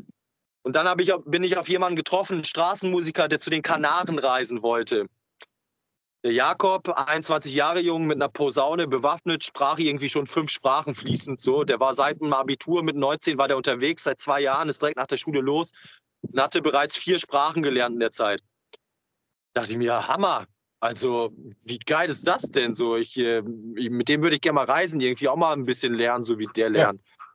B: Und dann ich, bin ich auf jemanden getroffen, einen Straßenmusiker, der zu den Kanaren reisen wollte. Der Jakob, 21 Jahre jung, mit einer Posaune bewaffnet, sprach irgendwie schon fünf Sprachen fließend so. Der war seit dem Abitur mit 19 war der unterwegs, seit zwei Jahren, ist direkt nach der Schule los und hatte bereits vier Sprachen gelernt in der Zeit. Da dachte ich mir, Hammer. Also, wie geil ist das denn so? Ich, äh, mit dem würde ich gerne mal reisen, irgendwie auch mal ein bisschen lernen, so wie der lernt. Ja.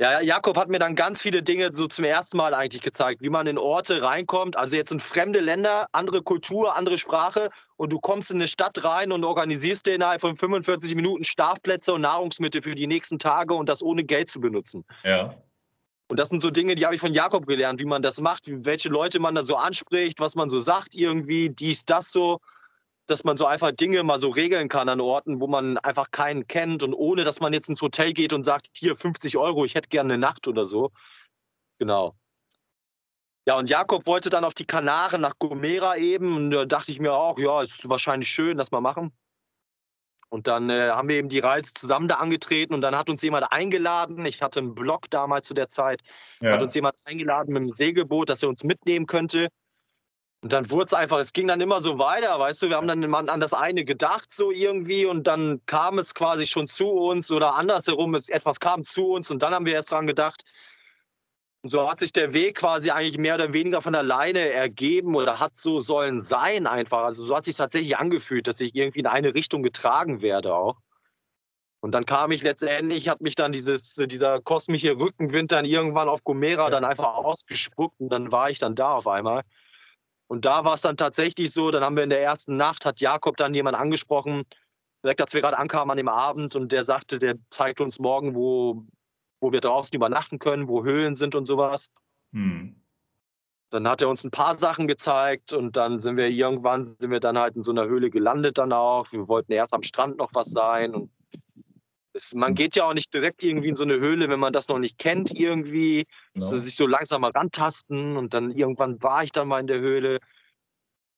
B: Ja, Jakob hat mir dann ganz viele Dinge so zum ersten Mal eigentlich gezeigt, wie man in Orte reinkommt. Also jetzt in fremde Länder, andere Kultur, andere Sprache und du kommst in eine Stadt rein und organisierst dir innerhalb von 45 Minuten Schlafplätze und Nahrungsmittel für die nächsten Tage und das ohne Geld zu benutzen.
A: Ja.
B: Und das sind so Dinge, die habe ich von Jakob gelernt, wie man das macht, welche Leute man da so anspricht, was man so sagt irgendwie, dies, das so dass man so einfach Dinge mal so regeln kann an Orten, wo man einfach keinen kennt und ohne, dass man jetzt ins Hotel geht und sagt, hier 50 Euro, ich hätte gerne eine Nacht oder so. Genau. Ja, und Jakob wollte dann auf die Kanaren nach Gomera eben und da dachte ich mir auch, ja, ist wahrscheinlich schön, das mal machen. Und dann äh, haben wir eben die Reise zusammen da angetreten und dann hat uns jemand eingeladen. Ich hatte einen Blog damals zu der Zeit. Ja. Hat uns jemand eingeladen mit einem Segelboot, dass er uns mitnehmen könnte. Und dann wurde es einfach, es ging dann immer so weiter, weißt du, wir haben dann an das eine gedacht, so irgendwie, und dann kam es quasi schon zu uns oder andersherum, es, etwas kam zu uns und dann haben wir erst dran gedacht. Und so hat sich der Weg quasi eigentlich mehr oder weniger von alleine ergeben oder hat so sollen sein einfach. Also so hat sich tatsächlich angefühlt, dass ich irgendwie in eine Richtung getragen werde auch. Und dann kam ich letztendlich, hat mich dann dieses, dieser kosmische Rückenwind dann irgendwann auf Gomera dann einfach ausgespuckt und dann war ich dann da auf einmal. Und da war es dann tatsächlich so, dann haben wir in der ersten Nacht, hat Jakob dann jemand angesprochen, direkt als wir gerade ankamen an dem Abend und der sagte, der zeigt uns morgen, wo, wo wir draußen übernachten können, wo Höhlen sind und sowas. Hm. Dann hat er uns ein paar Sachen gezeigt und dann sind wir irgendwann, sind wir dann halt in so einer Höhle gelandet dann auch. Wir wollten erst am Strand noch was sein und es, man geht ja auch nicht direkt irgendwie in so eine Höhle, wenn man das noch nicht kennt irgendwie. Genau. So, sich so langsam mal rantasten und dann irgendwann war ich dann mal in der Höhle.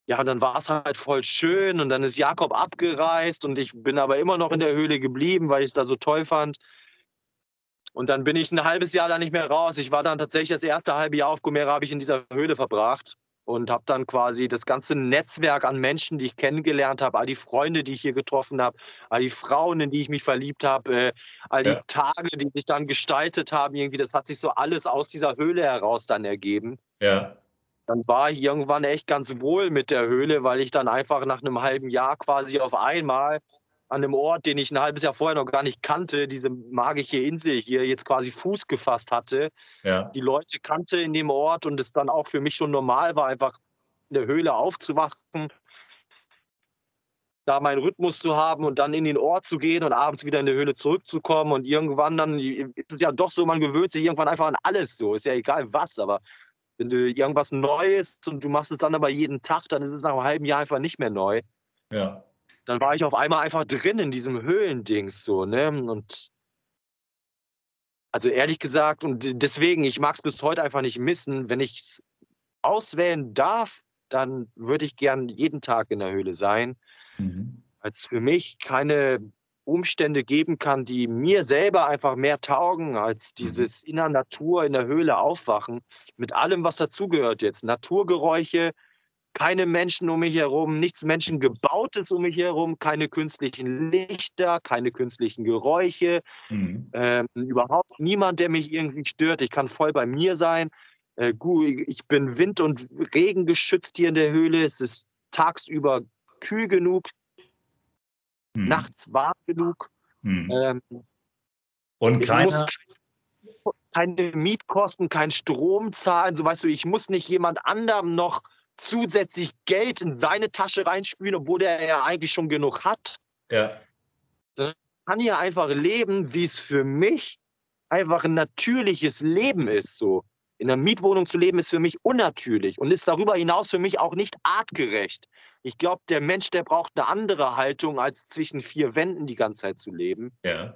B: Ja, und dann war es halt voll schön und dann ist Jakob abgereist und ich bin aber immer noch in der Höhle geblieben, weil ich es da so toll fand. Und dann bin ich ein halbes Jahr da nicht mehr raus. Ich war dann tatsächlich das erste halbe Jahr auf Gomera habe ich in dieser Höhle verbracht und habe dann quasi das ganze Netzwerk an Menschen, die ich kennengelernt habe, all die Freunde, die ich hier getroffen habe, all die Frauen, in die ich mich verliebt habe, äh, all die ja. Tage, die sich dann gestaltet haben, irgendwie, das hat sich so alles aus dieser Höhle heraus dann ergeben.
A: Ja.
B: Dann war ich irgendwann echt ganz wohl mit der Höhle, weil ich dann einfach nach einem halben Jahr quasi auf einmal an einem Ort, den ich ein halbes Jahr vorher noch gar nicht kannte, diese magische Insel hier jetzt quasi Fuß gefasst hatte. Ja. Die Leute kannte in dem Ort und es dann auch für mich schon normal war, einfach in der Höhle aufzuwachen, da meinen Rhythmus zu haben und dann in den Ort zu gehen und abends wieder in die Höhle zurückzukommen und irgendwann dann ist es ja doch so, man gewöhnt sich irgendwann einfach an alles so, ist ja egal was, aber wenn du irgendwas Neues und du machst es dann aber jeden Tag, dann ist es nach einem halben Jahr einfach nicht mehr neu.
A: Ja
B: dann war ich auf einmal einfach drin in diesem Höhlendings so, ne? Und also ehrlich gesagt, und deswegen, ich mag es bis heute einfach nicht missen. Wenn ich es auswählen darf, dann würde ich gern jeden Tag in der Höhle sein. Mhm. Weil es für mich keine Umstände geben kann, die mir selber einfach mehr taugen als mhm. dieses in der Natur, in der Höhle aufwachen. Mit allem, was dazugehört jetzt. Naturgeräusche, keine Menschen um mich herum, nichts Menschengebautes um mich herum, keine künstlichen Lichter, keine künstlichen Geräusche, mhm. ähm, überhaupt niemand, der mich irgendwie stört. Ich kann voll bei mir sein. Äh, ich bin Wind und Regen geschützt hier in der Höhle. Es ist tagsüber kühl genug, hm. nachts warm genug. Hm. Ähm,
A: und keiner,
B: keine Mietkosten, kein Strom zahlen. So weißt du, ich muss nicht jemand anderem noch zusätzlich Geld in seine Tasche reinspülen, obwohl der ja eigentlich schon genug hat.
A: Ja.
B: Dann kann hier einfach leben, wie es für mich einfach ein natürliches Leben ist. So. In einer Mietwohnung zu leben ist für mich unnatürlich und ist darüber hinaus für mich auch nicht artgerecht. Ich glaube, der Mensch, der braucht eine andere Haltung, als zwischen vier Wänden die ganze Zeit zu leben.
A: Ja.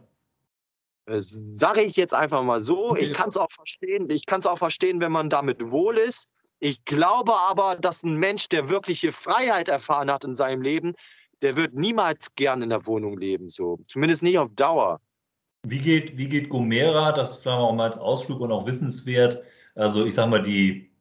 B: Äh, Sage ich jetzt einfach mal so. Ich kann es auch verstehen. Ich kann es auch verstehen, wenn man damit wohl ist. Ich glaube aber, dass ein Mensch, der wirkliche Freiheit erfahren hat in seinem Leben, der wird niemals gern in der Wohnung leben. So. Zumindest nicht auf Dauer.
A: Wie geht, wie geht Gomera, das vielleicht auch mal als Ausflug und auch wissenswert, also ich sage mal die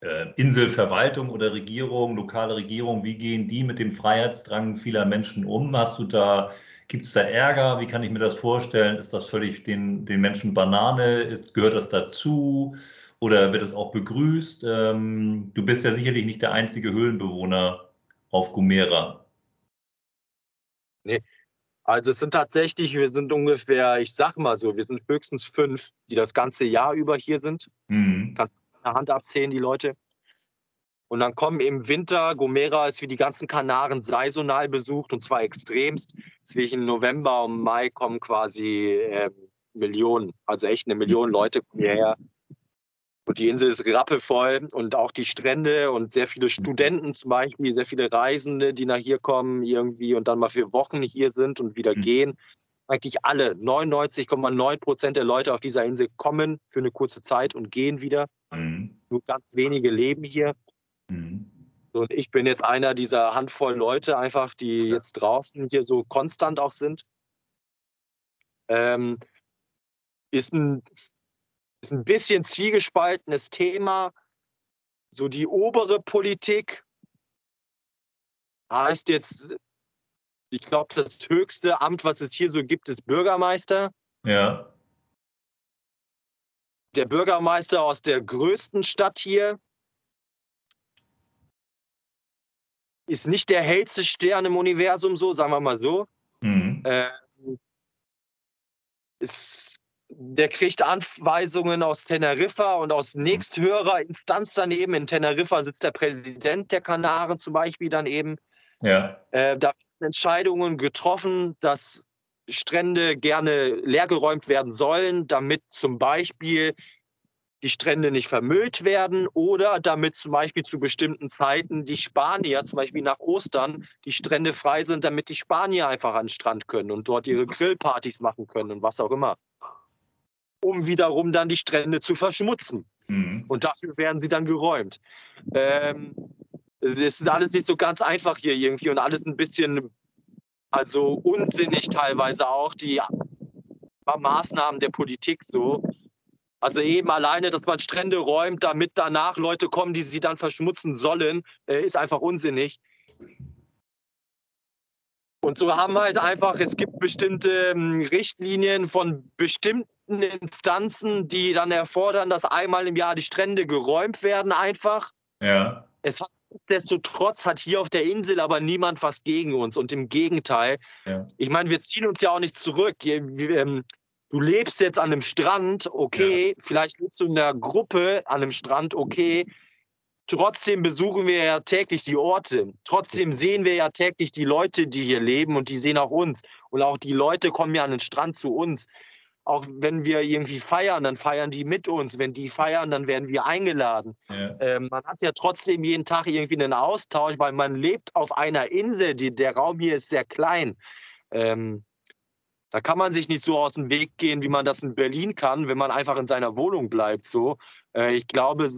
A: äh, Inselverwaltung oder Regierung, lokale Regierung, wie gehen die mit dem Freiheitsdrang vieler Menschen um? Hast du da Gibt es da Ärger? Wie kann ich mir das vorstellen? Ist das völlig den, den Menschen Banane? Ist, gehört das dazu? Oder wird es auch begrüßt? Ähm, du bist ja sicherlich nicht der einzige Höhlenbewohner auf Gomera.
B: Nee, also es sind tatsächlich, wir sind ungefähr, ich sag mal so, wir sind höchstens fünf, die das ganze Jahr über hier sind. Mhm. Kannst du eine Hand abzählen, die Leute. Und dann kommen im Winter, Gomera ist wie die ganzen Kanaren saisonal besucht und zwar extremst. Zwischen November und Mai kommen quasi äh, Millionen, also echt eine Million Leute hierher. Und die Insel ist rappelvoll und auch die Strände und sehr viele Studenten zum Beispiel, sehr viele Reisende, die nach hier kommen irgendwie und dann mal für Wochen hier sind und wieder mhm. gehen. Eigentlich alle, 99,9 Prozent der Leute auf dieser Insel kommen für eine kurze Zeit und gehen wieder. Mhm. Nur ganz wenige leben hier. Mhm. Und ich bin jetzt einer dieser Handvoll Leute einfach, die jetzt draußen hier so konstant auch sind. Ähm, ist, ein, ist ein bisschen zwiegespaltenes Thema. So die obere Politik heißt jetzt, ich glaube, das höchste Amt, was es hier so gibt, ist Bürgermeister.
A: Ja.
B: Der Bürgermeister aus der größten Stadt hier ist nicht der hellste Stern im Universum, so, sagen wir mal so. Mhm. Äh, ist, der kriegt Anweisungen aus Teneriffa und aus nächsthöherer Instanz daneben. In Teneriffa sitzt der Präsident der Kanaren zum Beispiel dann eben.
A: Ja.
B: Äh, da werden Entscheidungen getroffen, dass Strände gerne leergeräumt werden sollen, damit zum Beispiel die Strände nicht vermüllt werden oder damit zum Beispiel zu bestimmten Zeiten die Spanier, zum Beispiel nach Ostern, die Strände frei sind, damit die Spanier einfach an den Strand können und dort ihre Grillpartys machen können und was auch immer. Um wiederum dann die Strände zu verschmutzen. Mhm. Und dafür werden sie dann geräumt. Ähm, es ist alles nicht so ganz einfach hier irgendwie und alles ein bisschen, also unsinnig teilweise auch, die Maßnahmen der Politik so. Also eben alleine, dass man Strände räumt, damit danach Leute kommen, die sie dann verschmutzen sollen, äh, ist einfach unsinnig. Und so haben wir halt einfach, es gibt bestimmte ähm, Richtlinien von bestimmten Instanzen, die dann erfordern, dass einmal im Jahr die Strände geräumt werden einfach.
A: Ja.
B: Es hat Nichtsdestotrotz hat hier auf der Insel aber niemand was gegen uns. Und im Gegenteil, ja. ich meine, wir ziehen uns ja auch nicht zurück. Ähm, du lebst jetzt an einem Strand, okay, ja. vielleicht lebst du in der Gruppe an einem Strand, okay. Trotzdem besuchen wir ja täglich die Orte. Trotzdem sehen wir ja täglich die Leute, die hier leben und die sehen auch uns. Und auch die Leute kommen ja an den Strand zu uns. Auch wenn wir irgendwie feiern, dann feiern die mit uns. Wenn die feiern, dann werden wir eingeladen. Ja. Ähm, man hat ja trotzdem jeden Tag irgendwie einen Austausch, weil man lebt auf einer Insel. Die, der Raum hier ist sehr klein. Ähm, da kann man sich nicht so aus dem Weg gehen, wie man das in Berlin kann, wenn man einfach in seiner Wohnung bleibt. So, äh, ich glaube,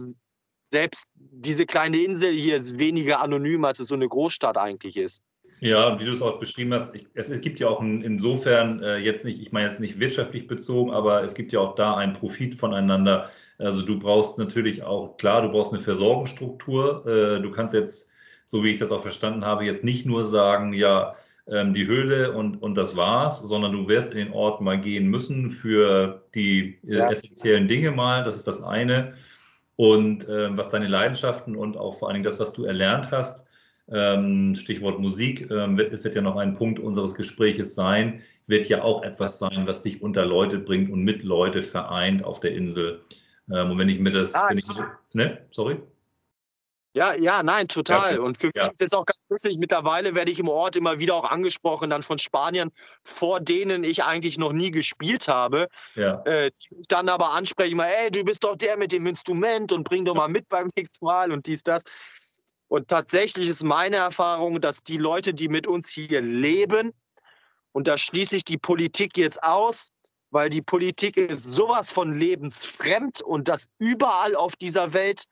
B: selbst diese kleine Insel hier ist weniger anonym, als es so eine Großstadt eigentlich ist.
A: Ja, und wie du es auch beschrieben hast, ich, es, es, gibt ja auch in, insofern äh, jetzt nicht, ich meine jetzt nicht wirtschaftlich bezogen, aber es gibt ja auch da einen Profit voneinander. Also du brauchst natürlich auch, klar, du brauchst eine Versorgungsstruktur. Äh, du kannst jetzt, so wie ich das auch verstanden habe, jetzt nicht nur sagen, ja, ähm, die Höhle und, und das war's, sondern du wirst in den Ort mal gehen müssen für die äh, ja. essentiellen Dinge mal. Das ist das eine. Und äh, was deine Leidenschaften und auch vor allen Dingen das, was du erlernt hast, ähm, Stichwort Musik, ähm, es wird ja noch ein Punkt unseres Gespräches sein, wird ja auch etwas sein, was dich unter Leute bringt und mit Leute vereint auf der Insel. Ähm, und wenn ich mir das,
B: Ah,
A: ich, ne, sorry?
B: Ja, ja, nein, total.
A: Ja,
B: Und für mich
A: ja.
B: ist jetzt auch ganz lustig, mittlerweile werde ich im Ort immer wieder auch angesprochen, dann von Spaniern, vor denen ich eigentlich noch nie gespielt habe,
A: Ja,
B: äh, die mich dann aber ansprechen, mal, ey, du bist doch der mit dem Instrument und bring doch mal mit beim nächsten Mal und dies, das. Und tatsächlich ist meine Erfahrung, dass die Leute, die mit uns hier leben, und da schließe ich die Politik jetzt aus, weil die Politik ist sowas von lebensfremd und das überall auf dieser Welt.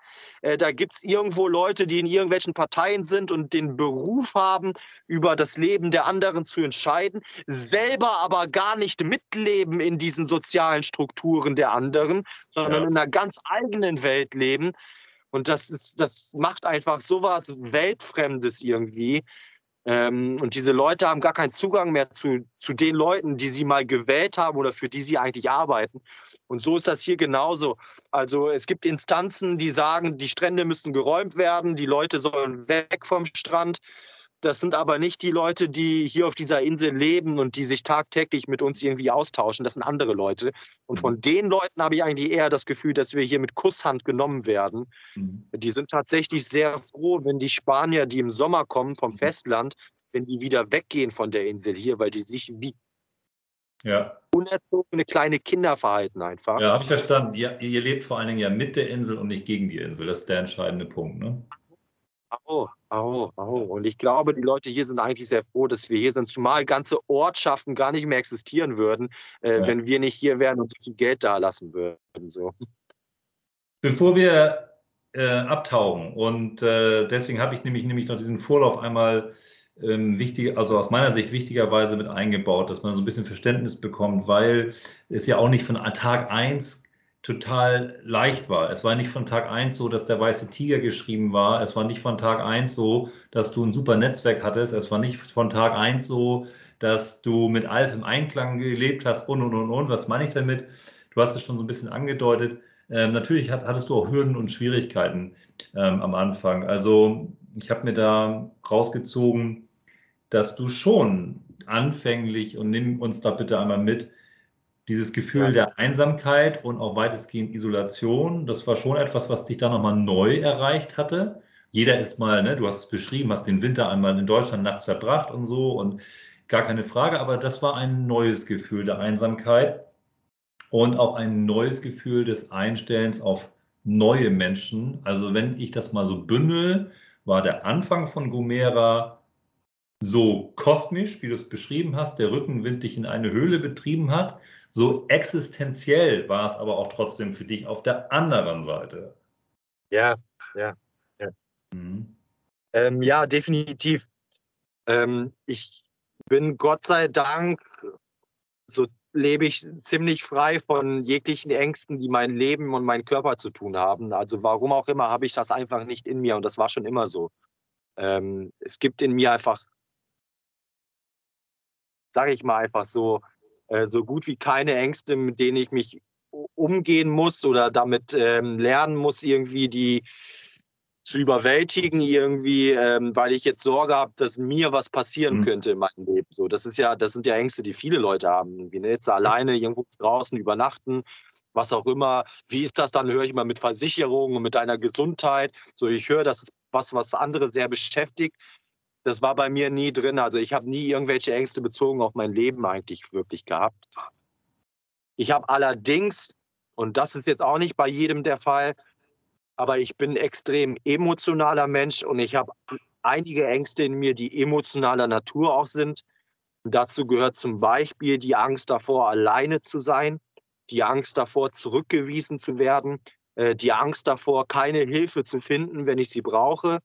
B: Äh, da gibt es irgendwo Leute, die in irgendwelchen Parteien sind und den Beruf haben, über das Leben der anderen zu entscheiden, selber aber gar nicht mitleben in diesen sozialen Strukturen der anderen, sondern
A: Ja.
B: in einer ganz eigenen Welt leben. Und das, ist, das macht einfach sowas Weltfremdes irgendwie. Ähm, und diese Leute haben gar keinen Zugang mehr zu, zu den Leuten, die sie mal gewählt haben oder für die sie eigentlich arbeiten. Und so ist das hier genauso. Also es gibt Instanzen, die sagen, die Strände müssen geräumt werden, die Leute sollen weg vom Strand. Das sind aber nicht die Leute, die hier auf dieser Insel leben und die sich tagtäglich mit uns irgendwie austauschen. Das sind andere Leute. Und von den Leuten habe ich eigentlich eher das Gefühl, dass wir hier mit Kusshand genommen werden.
A: Mhm.
B: Die sind tatsächlich sehr froh, wenn die Spanier, die im Sommer kommen vom Festland, wenn die wieder weggehen von der Insel hier, weil die sich wie
A: ja,
B: unerzogene kleine Kinder verhalten einfach.
A: ja habe ich verstanden. Ihr, ihr lebt vor allen Dingen ja mit der Insel und nicht gegen die Insel. Das ist der entscheidende Punkt, ne?
B: Au, au, au. Und ich glaube, die Leute hier sind eigentlich sehr froh, dass wir hier sind, zumal ganze Ortschaften gar nicht mehr existieren würden, äh,
A: Ja.
B: wenn wir nicht hier wären und so viel Geld da lassen würden. So.
A: Bevor wir äh, abtauchen und äh, deswegen habe ich nämlich, nämlich noch diesen Vorlauf einmal ähm, wichtig, also aus meiner Sicht wichtigerweise mit eingebaut, dass man so ein bisschen Verständnis bekommt, weil es ja auch nicht von Tag 1 total leicht war. Es war nicht von Tag 1 so, dass der weiße Tiger geschrieben war. Es war nicht von Tag 1 so, dass du ein super Netzwerk hattest. Es war nicht von Tag 1 so, dass du mit Alf im Einklang gelebt hast und und und und. Was meine ich damit? Du hast es schon so ein bisschen angedeutet. Ähm, natürlich hat, hattest du auch Hürden und Schwierigkeiten ähm, am Anfang. Also ich habe mir da rausgezogen, dass du schon anfänglich, und nimm uns da bitte einmal mit, dieses Gefühl
B: Ja.
A: der Einsamkeit und auch weitestgehend Isolation, das war schon etwas, was dich da nochmal neu erreicht hatte. Jeder ist mal, ne, du hast es beschrieben, hast den Winter einmal in Deutschland nachts verbracht und so und gar keine Frage, aber das war ein neues Gefühl der Einsamkeit und auch ein neues Gefühl des Einstellens auf neue Menschen. Also wenn ich das mal so bündel, war der Anfang von Gomera so kosmisch, wie du es beschrieben hast, der Rückenwind dich in eine Höhle betrieben hat, so existenziell war es aber auch trotzdem für dich auf der anderen Seite.
B: Ja,
A: Mhm.
B: ähm, ja, definitiv. Ähm, ich bin Gott sei Dank, so lebe ich ziemlich frei von jeglichen Ängsten, die mein Leben und meinen Körper zu tun haben. Also warum auch immer habe ich das einfach nicht in mir und das war schon immer so. Ähm, es gibt in mir einfach, sage ich mal einfach so, äh, so gut wie keine Ängste, mit denen ich mich umgehen muss oder damit ähm, lernen muss, irgendwie die zu überwältigen, irgendwie, ähm, weil ich jetzt Sorge habe, dass mir was passieren
A: Mhm.
B: könnte in meinem Leben. So, das ist ja, das sind ja Ängste, die viele Leute haben. Irgendwie, ne? Jetzt alleine irgendwo draußen übernachten, was auch immer. Wie ist das dann? Höre ich immer mit Versicherungen und mit deiner Gesundheit. So, ich höre, das ist was, was andere sehr beschäftigt. Das war bei mir nie drin. Also ich habe nie irgendwelche Ängste bezogen auf mein Leben eigentlich wirklich gehabt. Ich habe allerdings, und das ist jetzt auch nicht bei jedem der Fall, aber ich bin ein extrem emotionaler Mensch und ich habe einige Ängste in mir, die emotionaler Natur auch sind. Dazu gehört zum Beispiel die Angst davor, alleine zu sein, die Angst davor, zurückgewiesen zu werden, äh, die Angst davor, keine Hilfe zu finden, wenn ich sie brauche.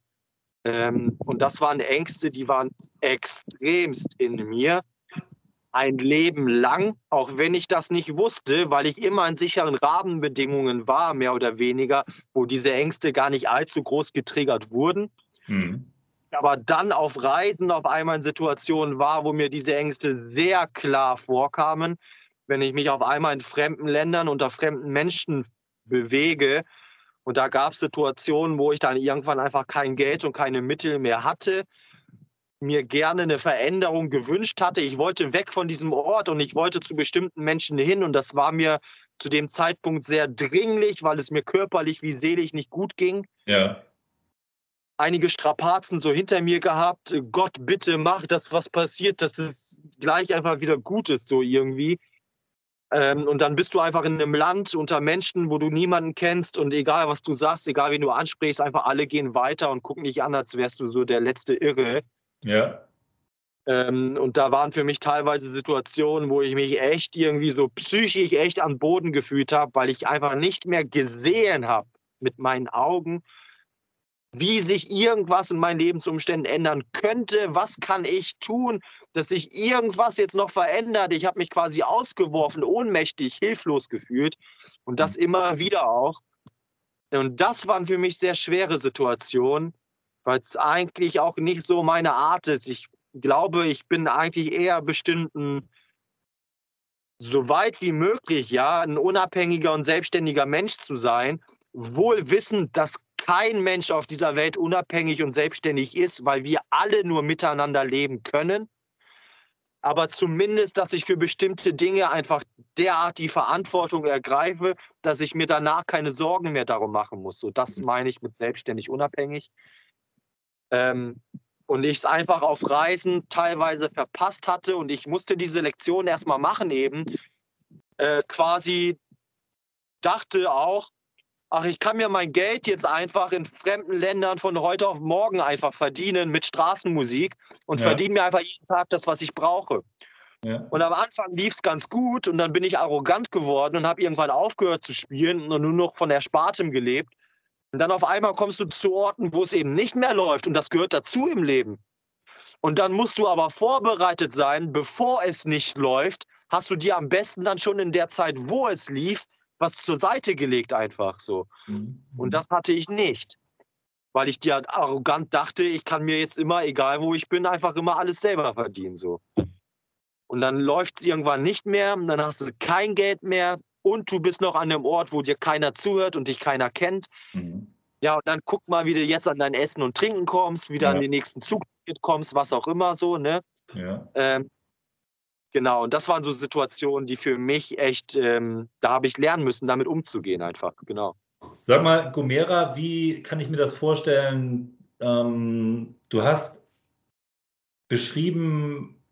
B: Ähm, und das waren Ängste, die waren extremst in mir. Ein Leben lang, auch wenn ich das nicht wusste, weil ich immer in sicheren Rahmenbedingungen war, mehr oder weniger, wo diese Ängste gar nicht allzu groß getriggert wurden.
A: Mhm.
B: Aber dann auf Reisen auf einmal in Situationen war, wo mir diese Ängste sehr klar vorkamen, wenn ich mich auf einmal in fremden Ländern unter fremden Menschen bewege Und da gab es Situationen, wo ich dann irgendwann einfach kein Geld und keine Mittel mehr hatte, mir gerne eine Veränderung gewünscht hatte. Ich wollte weg von diesem Ort und ich wollte zu bestimmten Menschen hin. Und das war mir zu dem Zeitpunkt sehr dringlich, weil es mir körperlich wie seelisch nicht gut ging.
A: Ja.
B: Einige Strapazen so hinter mir gehabt. Gott, bitte mach, dass was passiert, dass es gleich einfach wieder gut ist, so irgendwie. Ähm, und dann bist du einfach in einem Land unter Menschen, wo du niemanden kennst und egal was du sagst, egal wen du ansprichst, einfach alle gehen weiter und gucken dich an, als wärst du so der letzte Irre.
A: Ja.
B: Ähm, und da waren für mich teilweise Situationen, wo ich mich echt irgendwie so psychisch echt am Boden gefühlt habe, weil ich einfach nicht mehr gesehen habe mit meinen Augen, wie sich irgendwas in meinen Lebensumständen ändern könnte. Was kann ich tun, dass sich irgendwas jetzt noch verändert? Ich habe mich quasi ausgeworfen, ohnmächtig, hilflos gefühlt und das immer wieder auch. Und das waren für mich sehr schwere Situationen, weil es eigentlich auch nicht so meine Art ist. Ich glaube, ich bin eigentlich eher bestimmten, so weit wie möglich, ja, ein unabhängiger und selbstständiger Mensch zu sein, wohl wissend, dass kein Mensch auf dieser Welt unabhängig und selbstständig ist, weil wir alle nur miteinander leben können. Aber zumindest, dass ich für bestimmte Dinge einfach derart die Verantwortung ergreife, dass ich mir danach keine Sorgen mehr darum machen muss. So, das meine ich mit selbstständig unabhängig. Ähm, und ich es einfach auf Reisen teilweise verpasst hatte und ich musste diese Lektion erstmal machen eben. Äh, quasi dachte auch, ach, ich kann mir mein Geld jetzt einfach in fremden Ländern von heute auf morgen einfach verdienen mit Straßenmusik und ja. verdiene mir einfach jeden Tag das, was ich brauche. Ja. Und am Anfang lief es ganz gut und dann bin ich arrogant geworden und habe irgendwann aufgehört zu spielen und nur noch von Erspartem gelebt. Und dann auf einmal kommst du zu Orten, wo es eben nicht mehr läuft und das gehört dazu im Leben. Und dann musst du aber vorbereitet sein, bevor es nicht läuft, hast du dir am besten dann schon in der Zeit, wo es lief, was zur Seite gelegt einfach so. Mhm. Und das hatte ich nicht, weil ich dir arrogant dachte, ich kann mir jetzt immer, egal wo ich bin, einfach immer alles selber verdienen so. Und dann läuft es irgendwann nicht mehr, und dann hast du kein Geld mehr und du bist noch an einem Ort, wo dir keiner zuhört und dich keiner kennt. Mhm. Ja, und dann guck mal, wie du jetzt an dein Essen und Trinken kommst, wieder ja. an den nächsten Zug kommst, was auch immer so, ne?
A: Ja.
B: Ähm, Genau, und das waren so Situationen, die für mich echt, ähm, da habe ich lernen müssen, damit umzugehen einfach, genau.
A: Sag mal, Gomera, wie kann ich mir das vorstellen? Ähm, du hast beschrieben,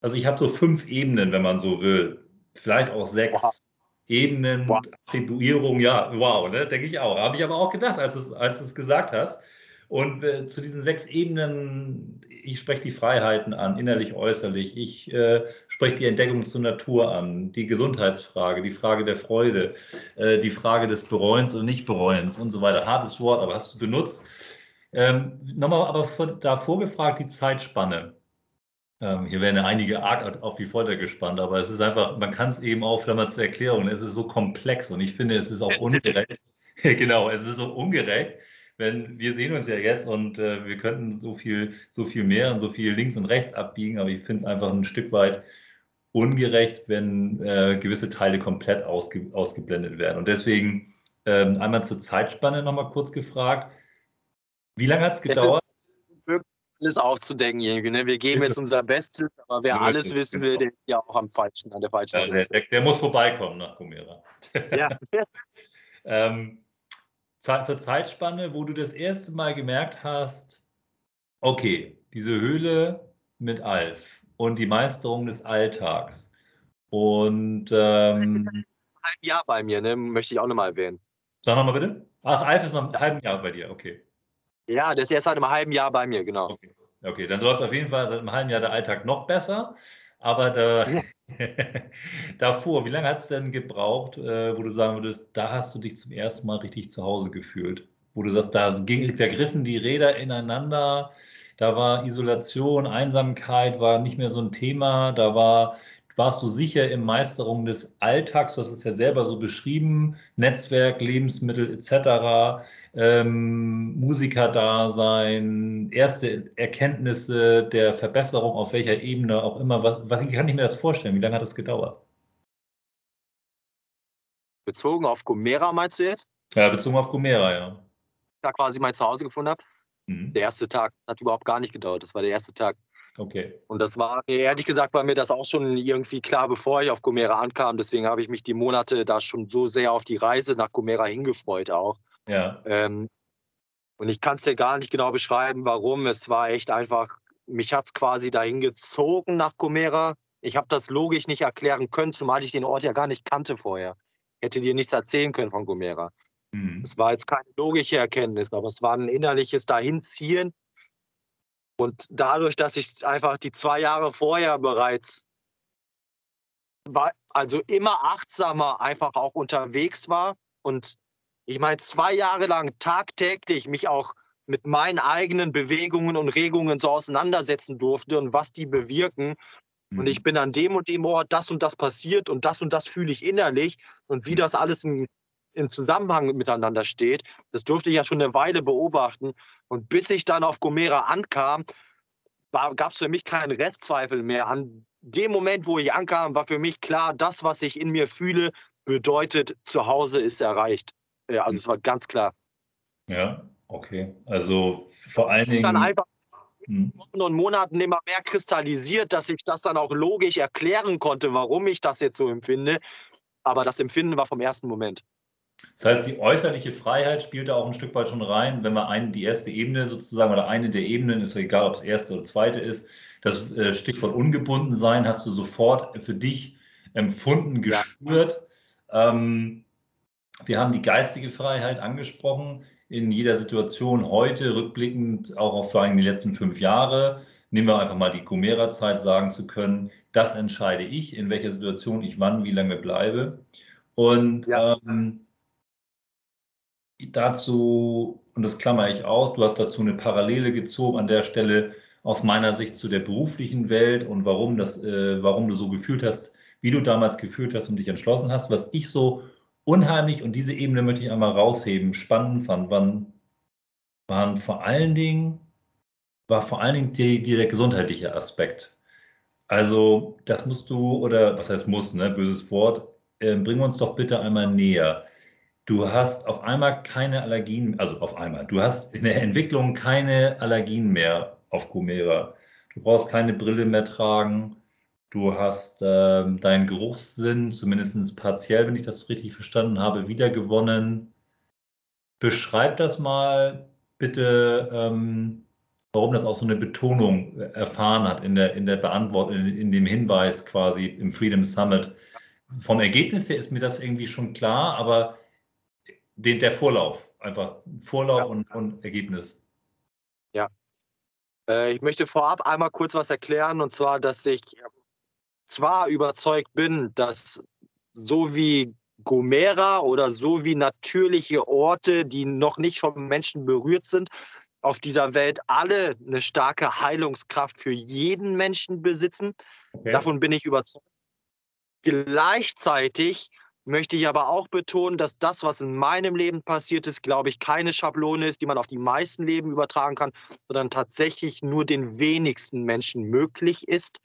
A: also ich habe so fünf Ebenen, wenn man so will, vielleicht auch sechs wow. Ebenen, wow. Attribuierung, ja, wow, ne, denke ich auch. Habe ich aber auch gedacht, als du als es gesagt hast. Und äh, zu diesen sechs Ebenen, ich spreche die Freiheiten an, innerlich, äußerlich. Ich äh, spreche die Entdeckung zur Natur an, die Gesundheitsfrage, die Frage der Freude, äh, die Frage des Bereuens oder Nicht-Bereuens und so weiter. Hartes Wort, aber hast du benutzt. Ähm, nochmal aber von, davor gefragt, die Zeitspanne. Ähm, hier werden ja einige arg auf die Folter gespannt, aber es ist einfach, man kann es eben auch, vielleicht mal zur Erklärung, es ist so komplex und ich finde, es ist auch ungerecht. genau, es ist so ungerecht wenn wir sehen uns ja jetzt und äh, wir könnten so viel, so viel mehr und so viel links und rechts abbiegen, aber ich finde es einfach ein Stück weit ungerecht, wenn äh, gewisse Teile komplett ausge, ausgeblendet werden. Und deswegen ähm, einmal zur Zeitspanne nochmal kurz gefragt. Wie lange hat es gedauert?
B: alles aufzudecken irgendwie. Ne? Wir geben jetzt unser Bestes, aber wer alles wissen will, der ist ja auch am falschen, an der falschen
A: ja, der, der, muss vorbeikommen nach Gomera. Ja. ähm, zur Zeitspanne, wo du das erste Mal gemerkt hast, okay, diese Höhle mit Alf und die Meisterung des Alltags. Und ähm,
B: ein Jahr bei mir, ne? möchte ich auch nochmal erwähnen.
A: Sag nochmal bitte. Ach, Alf ist noch ein halbes Jahr bei dir, okay.
B: Ja, der ist erst seit einem halben Jahr bei mir, genau.
A: Okay. okay, dann läuft auf jeden Fall seit einem halben Jahr der Alltag noch besser. Aber da, davor, wie lange hat es denn gebraucht, äh, wo du sagen würdest, da hast du dich zum ersten Mal richtig zu Hause gefühlt? Wo du sagst, da, ging, da griffen die Räder ineinander, da war Isolation, Einsamkeit war nicht mehr so ein Thema, da war, warst du sicher in Meisterung des Alltags, du hast es ja selber so beschrieben, Netzwerk, Lebensmittel etc ähm, Musikerdasein, erste Erkenntnisse der Verbesserung auf welcher Ebene auch immer. Was, was kann ich mir das vorstellen? Wie lange hat das gedauert?
B: Bezogen auf Gomera meinst du jetzt?
A: Ja, bezogen auf Gomera, ja.
B: Da quasi mein Zuhause gefunden habe. Mhm. Der erste Tag, das hat überhaupt gar nicht gedauert. Das war der erste Tag.
A: Okay.
B: Und das war, ehrlich gesagt, war mir das auch schon irgendwie klar, bevor ich auf Gomera ankam. Deswegen habe ich mich die Monate da schon so sehr auf die Reise nach Gomera hingefreut auch.
A: Ja.
B: Ähm, und ich kann es dir gar nicht genau beschreiben, warum. Es war echt einfach, mich hat es quasi dahin gezogen nach Gomera. Ich habe das logisch nicht erklären können, zumal ich den Ort ja gar nicht kannte vorher. Ich hätte dir nichts erzählen können von Gomera. Mhm. Es war jetzt keine logische Erkenntnis, aber es war ein innerliches Dahinziehen. Und dadurch, dass ich einfach die zwei Jahre vorher bereits war, also immer achtsamer einfach auch unterwegs war und ich meine, zwei Jahre lang tagtäglich mich auch mit meinen eigenen Bewegungen und Regungen so auseinandersetzen durfte und was die bewirken. Mhm. Und ich bin an dem und dem Ort, das und das passiert und das und das fühle ich innerlich und wie das alles in, im Zusammenhang miteinander steht, das durfte ich ja schon eine Weile beobachten. Und bis ich dann auf Gomera ankam, gab es für mich keinen Restzweifel mehr. An dem Moment, wo ich ankam, war für mich klar, das, was ich in mir fühle, bedeutet, zu Hause ist erreicht. Ja, also es war ganz klar.
A: Ja, okay. Also vor allen Dingen.
B: dann einfach hm. Wochen und Monaten immer mehr kristallisiert, dass ich das dann auch logisch erklären konnte, warum ich das jetzt so empfinde. Aber das Empfinden war vom ersten Moment.
A: Das heißt, die äußerliche Freiheit spielt da auch ein Stück weit schon rein, wenn man ein, die erste Ebene sozusagen oder eine der Ebenen, ist egal, ob es erste oder zweite ist, das äh, Stichwort ungebunden sein hast du sofort für dich empfunden, gespürt. Ja. Ähm, wir haben die geistige Freiheit angesprochen in jeder Situation heute, rückblickend auch auf vor allem die letzten fünf Jahre. Nehmen wir einfach mal die Gomera-Zeit, sagen zu können, das entscheide ich, in welcher Situation ich wann, wie lange bleibe. Und ja. ähm, dazu, und das klammer ich aus, du hast dazu eine Parallele gezogen an der Stelle aus meiner Sicht zu der beruflichen Welt und warum, das, äh, warum du so gefühlt hast, wie du damals gefühlt hast und dich entschlossen hast. Was ich so unheimlich, und diese Ebene möchte ich einmal rausheben, spannend fand, waren, waren vor allen Dingen, war vor allen Dingen die, die, der gesundheitliche Aspekt. Also, das musst du, oder was heißt muss, ne, böses Wort, äh, bring uns doch bitte einmal näher. Du hast auf einmal keine Allergien, also auf einmal, du hast in der Entwicklung keine Allergien mehr auf Gomera. Du brauchst keine Brille mehr tragen. Du hast ähm, deinen Geruchssinn, zumindest partiell, wenn ich das richtig verstanden habe, wiedergewonnen. Beschreib das mal bitte, ähm, warum das auch so eine Betonung erfahren hat in der, in der Beantwortung, in, in, dem Hinweis quasi im Freedom Summit. Vom Ergebnis her ist mir das irgendwie schon klar, aber den, der Vorlauf, einfach Vorlauf ja. und, und Ergebnis.
B: Ja. Äh, ich möchte vorab einmal kurz was erklären, und zwar, dass ich zwar überzeugt bin, dass so wie Gomera oder so wie natürliche Orte, die noch nicht vom Menschen berührt sind, auf dieser Welt alle eine starke Heilungskraft für jeden Menschen besitzen. Okay. Davon bin ich überzeugt. Gleichzeitig möchte ich aber auch betonen, dass das, was in meinem Leben passiert ist, glaube ich, keine Schablone ist, die man auf die meisten Leben übertragen kann, sondern tatsächlich nur den wenigsten Menschen möglich ist.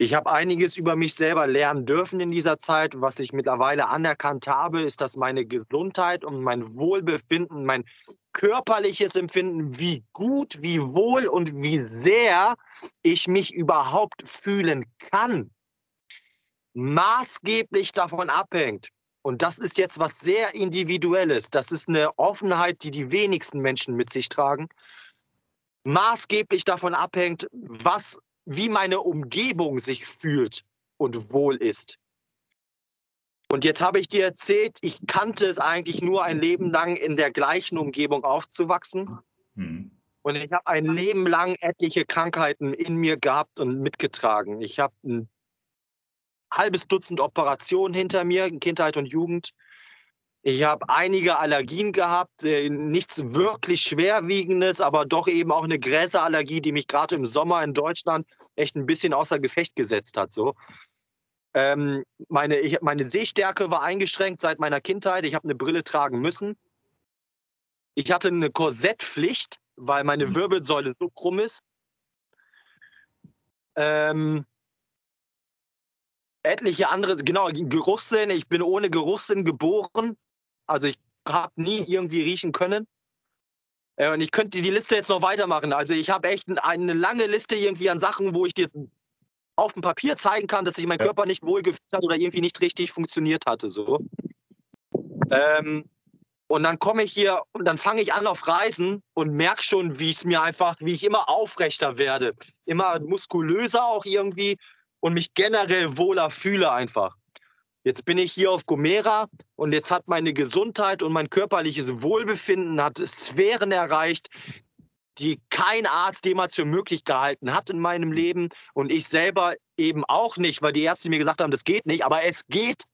B: Ich habe einiges über mich selber lernen dürfen in dieser Zeit. Was ich mittlerweile anerkannt habe, ist, dass meine Gesundheit und mein Wohlbefinden, mein körperliches Empfinden, wie gut, wie wohl und wie sehr ich mich überhaupt fühlen kann, maßgeblich davon abhängt. Und das ist jetzt was sehr Individuelles. Das ist eine Offenheit, die die wenigsten Menschen mit sich tragen. Maßgeblich davon abhängt, was wie meine Umgebung sich fühlt und wohl ist. Und jetzt habe ich dir erzählt, ich kannte es eigentlich nur ein Leben lang in der gleichen Umgebung aufzuwachsen. Mhm. Und ich habe ein Leben lang etliche Krankheiten in mir gehabt und mitgetragen. Ich habe ein halbes Dutzend Operationen hinter mir in Kindheit und Jugend. Ich habe einige Allergien gehabt, äh, nichts wirklich schwerwiegendes, aber doch eben auch eine Gräserallergie, die mich gerade im Sommer in Deutschland echt ein bisschen außer Gefecht gesetzt hat. So. Ähm, meine, ich, meine Sehstärke war eingeschränkt seit meiner Kindheit. Ich habe eine Brille tragen müssen. Ich hatte eine Korsettpflicht, weil meine mhm. Wirbelsäule so krumm ist. Ähm, etliche andere, genau, Geruchssinn. Ich bin ohne Geruchssinn geboren. Also ich habe nie irgendwie riechen können. Äh, und ich könnte die Liste jetzt noch weitermachen. Also ich habe echt eine lange Liste irgendwie an Sachen, wo ich dir auf dem Papier zeigen kann, dass sich mein ja. Körper nicht wohlgefühlt hat oder irgendwie nicht richtig funktioniert hatte. So. Ähm, und dann komme ich hier und dann fange ich an auf Reisen und merke schon, wie es mir einfach, wie ich immer aufrechter werde, immer muskulöser auch irgendwie und mich generell wohler fühle einfach. Jetzt bin ich hier auf Gomera und jetzt hat meine Gesundheit und mein körperliches Wohlbefinden hat Sphären erreicht, die kein Arzt jemals für möglich gehalten hat in meinem Leben und ich selber eben auch nicht, weil die Ärzte mir gesagt haben, das geht nicht, aber es geht.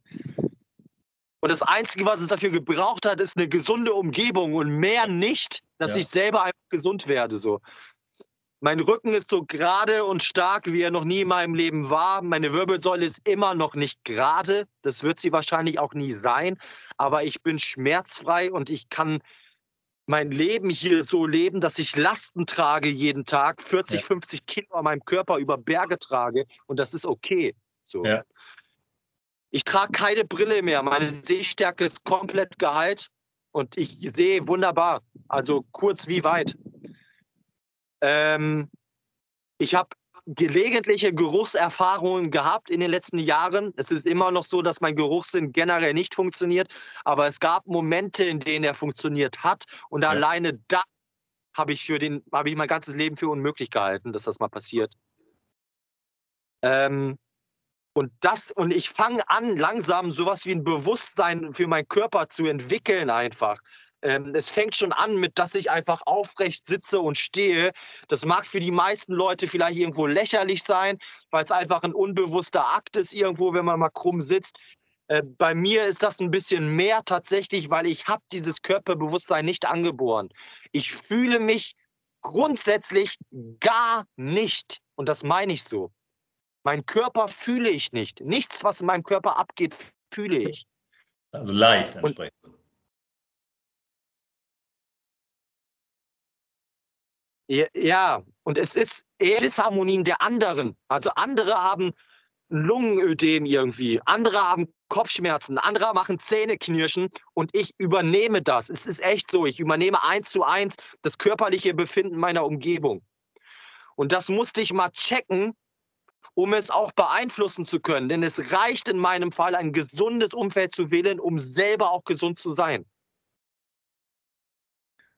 B: Und das Einzige, was es dafür gebraucht hat, ist eine gesunde Umgebung und mehr nicht, dass ja. ich selber einfach gesund werde. So. Mein Rücken ist so gerade und stark, wie er noch nie in meinem Leben war. Meine Wirbelsäule ist immer noch nicht gerade. Das wird sie wahrscheinlich auch nie sein. Aber ich bin schmerzfrei und ich kann mein Leben hier so leben, dass ich Lasten trage jeden Tag, 40, ja. 50 Kilo an meinem Körper über Berge trage und das ist okay. So. Ja. Ich trage keine Brille mehr. Meine Sehstärke ist komplett geheilt und ich sehe wunderbar. Also kurz wie weit. Ähm, ich habe gelegentliche Geruchserfahrungen gehabt in den letzten Jahren. Es ist immer noch so, dass mein Geruchssinn generell nicht funktioniert, aber es gab Momente, in denen er funktioniert hat und ja. alleine das habe ich für den habe ich mein ganzes Leben für unmöglich gehalten, dass das mal passiert. Ähm, und das, und ich fange an, langsam sowas wie ein Bewusstsein für meinen Körper zu entwickeln, einfach. Ähm, es fängt schon an mit, dass ich einfach aufrecht sitze und stehe. Das mag für die meisten Leute vielleicht irgendwo lächerlich sein, weil es einfach ein unbewusster Akt ist, irgendwo, wenn man mal krumm sitzt. Äh, bei mir ist das ein bisschen mehr tatsächlich, weil ich habe dieses Körperbewusstsein nicht angeboren. Ich fühle mich grundsätzlich gar nicht. Und das meine ich so. Mein Körper fühle ich nicht. Nichts, was in meinem Körper abgeht, fühle ich.
A: Also leicht entsprechend. Und,
B: ja, und es ist eher Disharmonien der anderen. Also andere haben Lungenödem irgendwie, andere haben Kopfschmerzen, andere machen Zähneknirschen und ich übernehme das. Es ist echt so, ich übernehme eins zu eins das körperliche Befinden meiner Umgebung. Und das musste ich mal checken, um es auch beeinflussen zu können. Denn es reicht in meinem Fall, ein gesundes Umfeld zu wählen, um selber auch gesund zu sein.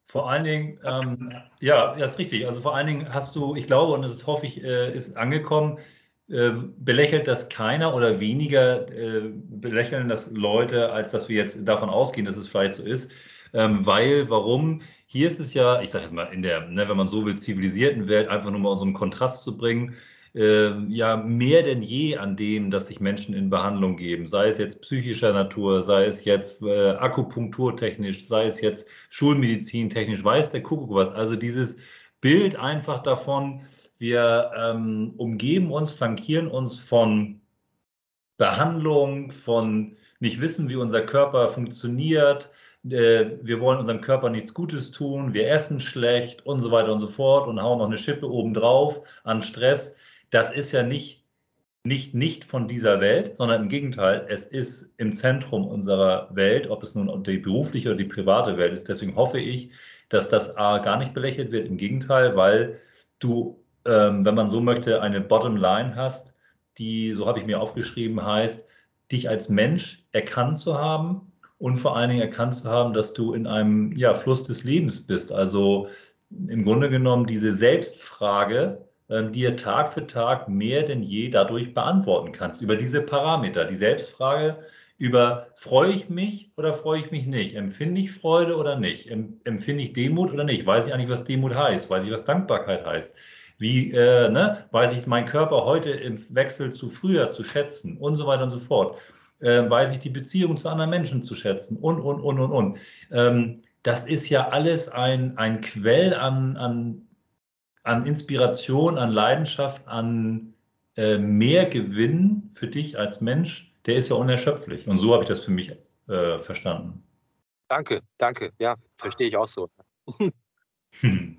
A: Vor allen Dingen, ähm, ja, das ist richtig. Also vor allen Dingen hast du, ich glaube, und das hoffe ich, äh, ist angekommen, äh, belächelt das keiner oder weniger äh, belächeln das Leute, als dass wir jetzt davon ausgehen, dass es vielleicht so ist. Ähm, weil, warum? Hier ist es ja, ich sage jetzt mal, in der, ne, wenn man so will, zivilisierten Welt, einfach nur mal so einen Kontrast zu bringen ja mehr denn je an dem, dass sich Menschen in Behandlung geben, sei es jetzt psychischer Natur, sei es jetzt äh, akupunkturtechnisch, sei es jetzt schulmedizintechnisch, weiß der Kuckuck was. Also dieses Bild einfach davon, wir ähm, umgeben uns, flankieren uns von Behandlung, von nicht wissen, wie unser Körper funktioniert, äh, wir wollen unserem Körper nichts Gutes tun, wir essen schlecht und so weiter und so fort und hauen noch eine Schippe obendrauf an Stress das ist ja nicht, nicht, nicht von dieser Welt, sondern im Gegenteil, es ist im Zentrum unserer Welt, ob es nun die berufliche oder die private Welt ist. Deswegen hoffe ich, dass das A gar nicht belächelt wird, im Gegenteil, weil du, ähm, wenn man so möchte, eine Bottomline hast, die, so habe ich mir aufgeschrieben, heißt, dich als Mensch erkannt zu haben und vor allen Dingen erkannt zu haben, dass du in einem ja, Fluss des Lebens bist. Also im Grunde genommen diese Selbstfrage, die ihr Tag für Tag mehr denn je dadurch beantworten kannst, über diese Parameter. Die Selbstfrage über, freue ich mich oder freue ich mich nicht? Empfinde ich Freude oder nicht? Empfinde ich Demut oder nicht? Weiß ich eigentlich, was Demut heißt? Weiß ich, was Dankbarkeit heißt? Wie äh, ne, weiß ich meinen Körper heute im Wechsel zu früher zu schätzen und so weiter und so fort? Äh, weiß ich die Beziehung zu anderen Menschen zu schätzen und, und, und, und, und. Ähm, das ist ja alles ein, ein Quell an, an an Inspiration, an Leidenschaft, an äh, mehr Gewinn für dich als Mensch, der ist ja unerschöpflich. Und so habe ich das für mich äh, verstanden.
B: Danke, danke. Ja, verstehe ich auch so.
A: Hm.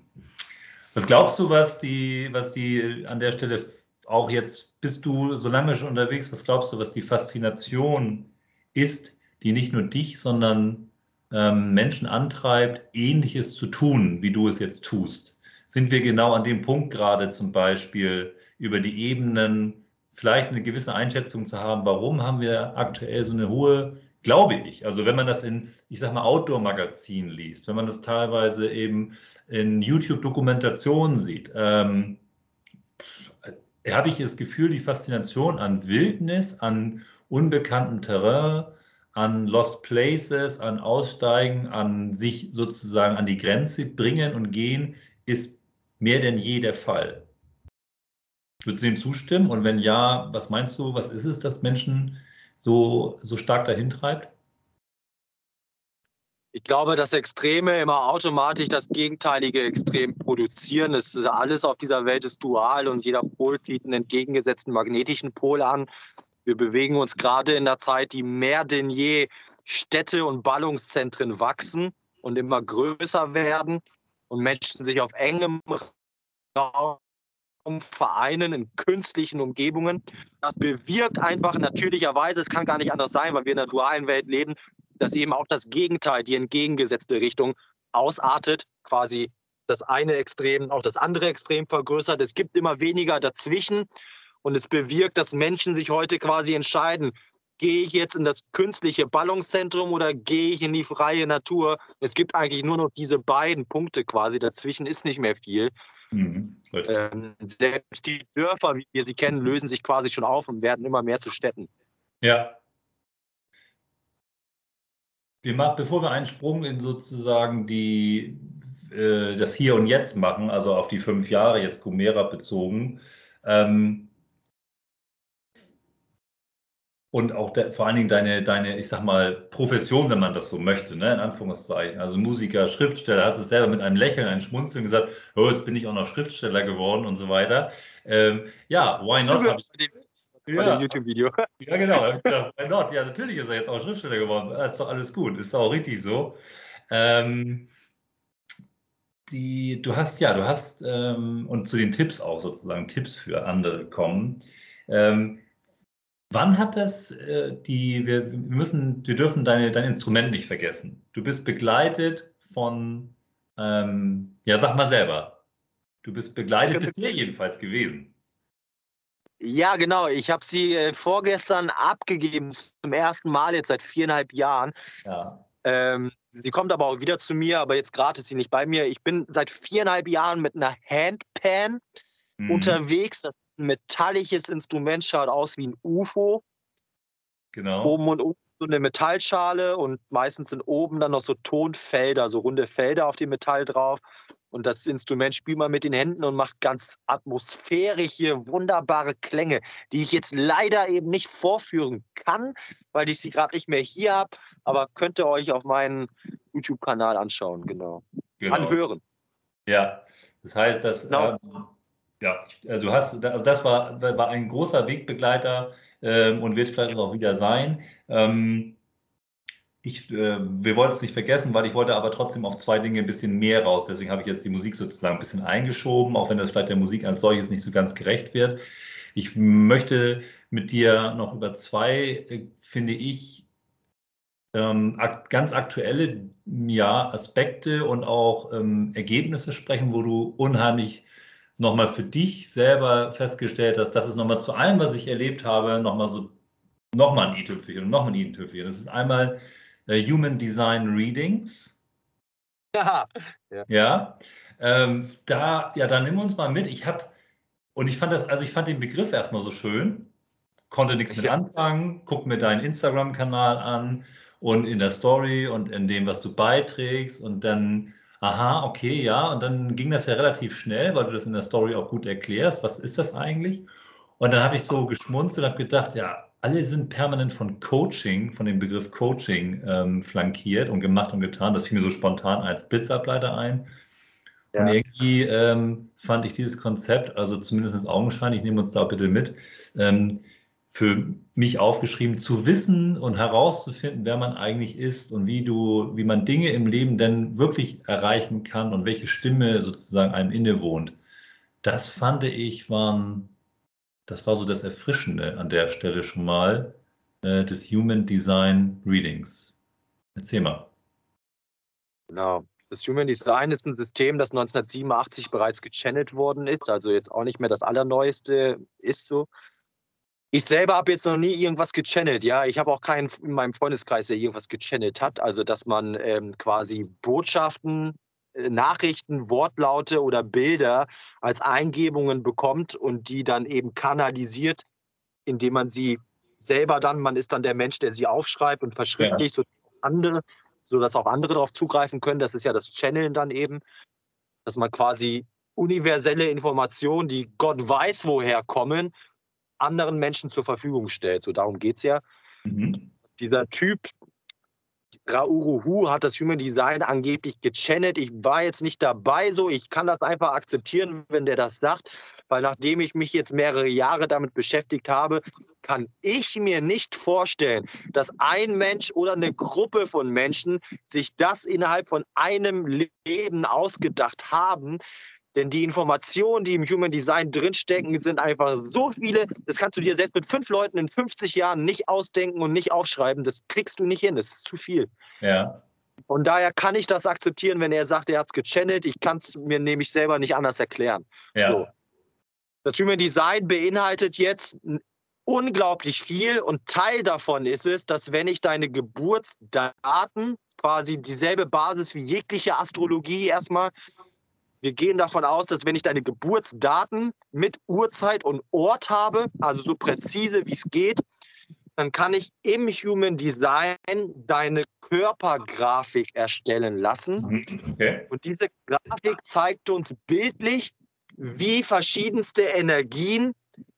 A: Was glaubst du, was die, was die an der Stelle auch jetzt bist du so lange schon unterwegs, was glaubst du, was die Faszination ist, die nicht nur dich, sondern ähm, Menschen antreibt, Ähnliches zu tun, wie du es jetzt tust? Sind wir genau an dem Punkt gerade zum Beispiel über die Ebenen, vielleicht eine gewisse Einschätzung zu haben, warum haben wir aktuell so eine hohe, glaube ich, also wenn man das in, ich sag mal, Outdoor-Magazinen liest, wenn man das teilweise eben in YouTube-Dokumentationen sieht, ähm, habe ich das Gefühl, die Faszination an Wildnis, an unbekanntem Terrain, an Lost Places, an Aussteigen, an sich sozusagen an die Grenze bringen und gehen, ist mehr denn je der Fall. Würdest du dem zustimmen? Und wenn ja, was meinst du, was ist es, das Menschen so, so stark dahin treibt?
B: Ich glaube, dass Extreme immer automatisch das gegenteilige Extrem produzieren. Es ist alles auf dieser Welt ist dual und jeder Pol zieht einen entgegengesetzten magnetischen Pol an. Wir bewegen uns gerade in der Zeit, die mehr denn je Städte und Ballungszentren wachsen und immer größer werden und Menschen sich auf engem Raum vereinen in künstlichen Umgebungen. Das bewirkt einfach natürlicherweise, es kann gar nicht anders sein, weil wir in einer dualen Welt leben, dass eben auch das Gegenteil, die entgegengesetzte Richtung ausartet, quasi das eine Extrem auch das andere Extrem vergrößert. Es gibt immer weniger dazwischen und es bewirkt, dass Menschen sich heute quasi entscheiden, gehe ich jetzt in das künstliche Ballungszentrum oder gehe ich in die freie Natur? Es gibt eigentlich nur noch diese beiden Punkte quasi. Dazwischen ist nicht mehr viel. Mhm, ähm, selbst die Dörfer, wie wir sie kennen, lösen sich quasi schon auf und werden immer mehr zu Städten.
A: Ja. Wir machen, bevor wir einen Sprung in sozusagen die, äh, das Hier und Jetzt machen, also auf die fünf Jahre jetzt Gomera bezogen, ähm, und auch der, vor allen Dingen deine, deine, ich sag mal, Profession, wenn man das so möchte, ne, in Anführungszeichen. Also Musiker, Schriftsteller, hast es selber mit einem Lächeln, einem Schmunzeln gesagt, oh, jetzt bin ich auch noch Schriftsteller geworden und so weiter. Ähm, ja, why not? Dem,
B: ja, dem YouTube-Video.
A: Ja, genau. Why not? Ja, natürlich ist er jetzt auch Schriftsteller geworden. Das ist doch alles gut, ist auch richtig so. Ähm, die, du hast, ja, du hast, ähm, und zu den Tipps auch sozusagen, Tipps für andere kommen. Ähm, Wann hat das äh, die, wir, müssen, wir dürfen deine, dein Instrument nicht vergessen. Du bist begleitet von, ähm, ja, sag mal selber. Du bist begleitet bisher jedenfalls gewesen.
B: Ja, genau. Ich habe sie äh, vorgestern abgegeben, zum ersten Mal jetzt seit viereinhalb Jahren. Ja. Ähm, sie kommt aber auch wieder zu mir, aber jetzt gerade ist sie nicht bei mir. Ich bin seit viereinhalb Jahren mit einer Handpan mhm. unterwegs. Das metallisches Instrument, schaut aus wie ein UFO. Genau. Oben und oben so eine Metallschale und meistens sind oben dann noch so Tonfelder, so runde Felder auf dem Metall drauf. Und das Instrument spielt man mit den Händen und macht ganz atmosphärische, wunderbare Klänge, die ich jetzt leider eben nicht vorführen kann, weil ich sie gerade nicht mehr hier habe. Aber könnt ihr euch auf meinen YouTube-Kanal anschauen, genau. genau. Anhören.
A: Ja, das heißt, dass genau. ähm, ja, äh, du hast, also das war, war ein großer Wegbegleiter ähm, und wird vielleicht auch wieder sein. Ähm, ich, äh, wir wollten es nicht vergessen, weil ich wollte aber trotzdem auf zwei Dinge ein bisschen mehr raus. Deswegen habe ich jetzt die Musik sozusagen ein bisschen eingeschoben, auch wenn das vielleicht der Musik als solches nicht so ganz gerecht wird. Ich möchte mit dir noch über zwei, äh, finde ich, ähm, ganz aktuelle ja, Aspekte und auch ähm, Ergebnisse sprechen, wo du unheimlich nochmal für dich selber festgestellt hast, das ist nochmal zu allem, was ich erlebt habe, nochmal so, nochmal ein i-Tüpfelchen und nochmal ein i-Tüpfelchen. Das ist einmal äh, Human Design Readings. Ja. Ja. ja. Ähm, da, ja, dann nimm uns mal mit. Ich habe, und ich fand das, also ich fand den Begriff erstmal so schön, konnte nichts mit anfangen, guck mir deinen Instagram-Kanal an und in der Story und in dem, was du beiträgst und dann aha, okay, ja. Und dann ging das ja relativ schnell, weil du das in der Story auch gut erklärst. Was ist das eigentlich? Und dann habe ich so geschmunzelt und habe gedacht, ja, alle sind permanent von Coaching, von dem Begriff Coaching ähm, flankiert und gemacht und getan. Das fiel mir so spontan als Blitzableiter ein. Ja. Und irgendwie ähm, fand ich dieses Konzept, also zumindest augenscheinlich, ich nehme uns da bitte mit, ähm, für mich aufgeschrieben, zu wissen und herauszufinden, wer man eigentlich ist und wie du, wie man Dinge im Leben denn wirklich erreichen kann und welche Stimme sozusagen einem innewohnt. Das fand ich waren, das war so das Erfrischende an der Stelle schon mal äh, des Human Design Readings. Erzähl mal.
B: Genau. Das Human Design ist ein System, das 1987 bereits gechannelt worden ist, also jetzt auch nicht mehr das allerneueste ist so. Ich selber habe jetzt noch nie irgendwas gechannelt, ja. Ich habe auch keinen in meinem Freundeskreis, der irgendwas gechannelt hat. Also, dass man ähm, quasi Botschaften, äh, Nachrichten, Wortlaute oder Bilder als Eingebungen bekommt und die dann eben kanalisiert, indem man sie selber dann, man ist dann der Mensch, der sie aufschreibt und verschriftlicht, ja. so andere, sodass auch andere darauf zugreifen können. Das ist ja das Channeln dann eben, dass man quasi universelle Informationen, die Gott weiß, woher kommen, anderen Menschen zur Verfügung stellt. So darum geht es ja. Mhm. Dieser Typ, Rauruhu, hat das Human Design angeblich gechannelt. Ich war jetzt nicht dabei so. Ich kann das einfach akzeptieren, wenn der das sagt. Weil nachdem ich mich jetzt mehrere Jahre damit beschäftigt habe, kann ich mir nicht vorstellen, dass ein Mensch oder eine Gruppe von Menschen sich das innerhalb von einem Leben ausgedacht haben. Denn die Informationen, die im Human Design drinstecken, sind einfach so viele. Das kannst du dir selbst mit fünf Leuten in 50 Jahren nicht ausdenken und nicht aufschreiben. Das kriegst du nicht hin. Das ist zu viel.
A: Ja.
B: Von daher kann ich das akzeptieren, wenn er sagt, er hat es gechannelt. Ich kann es mir nämlich selber nicht anders erklären. Ja. So. Das Human Design beinhaltet jetzt unglaublich viel und Teil davon ist es, dass wenn ich deine Geburtsdaten, quasi dieselbe Basis wie jegliche Astrologie erstmal, wir gehen davon aus, dass wenn ich deine Geburtsdaten mit Uhrzeit und Ort habe, also so präzise wie es geht, dann kann ich im Human Design deine Körpergrafik erstellen lassen. Mhm, okay. Und diese Grafik zeigt uns bildlich, wie verschiedenste Energien,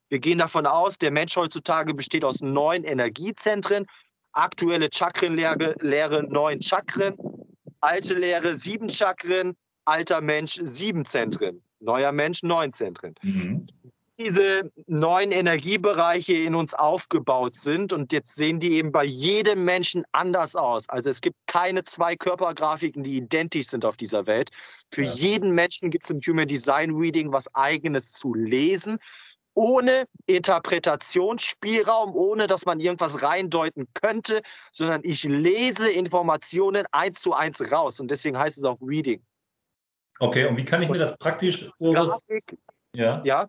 B: wir gehen davon aus, der Mensch heutzutage besteht aus neun Energiezentren, aktuelle Chakrenlehre Lehre neun Chakren, alte Lehre sieben Chakren, alter Mensch sieben Zentren, neuer Mensch neun Zentren. Mhm. Diese neun Energiebereiche in uns aufgebaut sind und jetzt sehen die eben bei jedem Menschen anders aus. Also es gibt keine zwei Körpergrafiken, die identisch sind auf dieser Welt. Für ja. jeden Menschen gibt es im Human Design Reading was eigenes zu lesen ohne Interpretationsspielraum, ohne dass man irgendwas reindeuten könnte, sondern ich lese Informationen eins zu eins raus. Und deswegen heißt es auch Reading.
A: Okay, und wie kann ich mir das praktisch, Boris, ja. ja.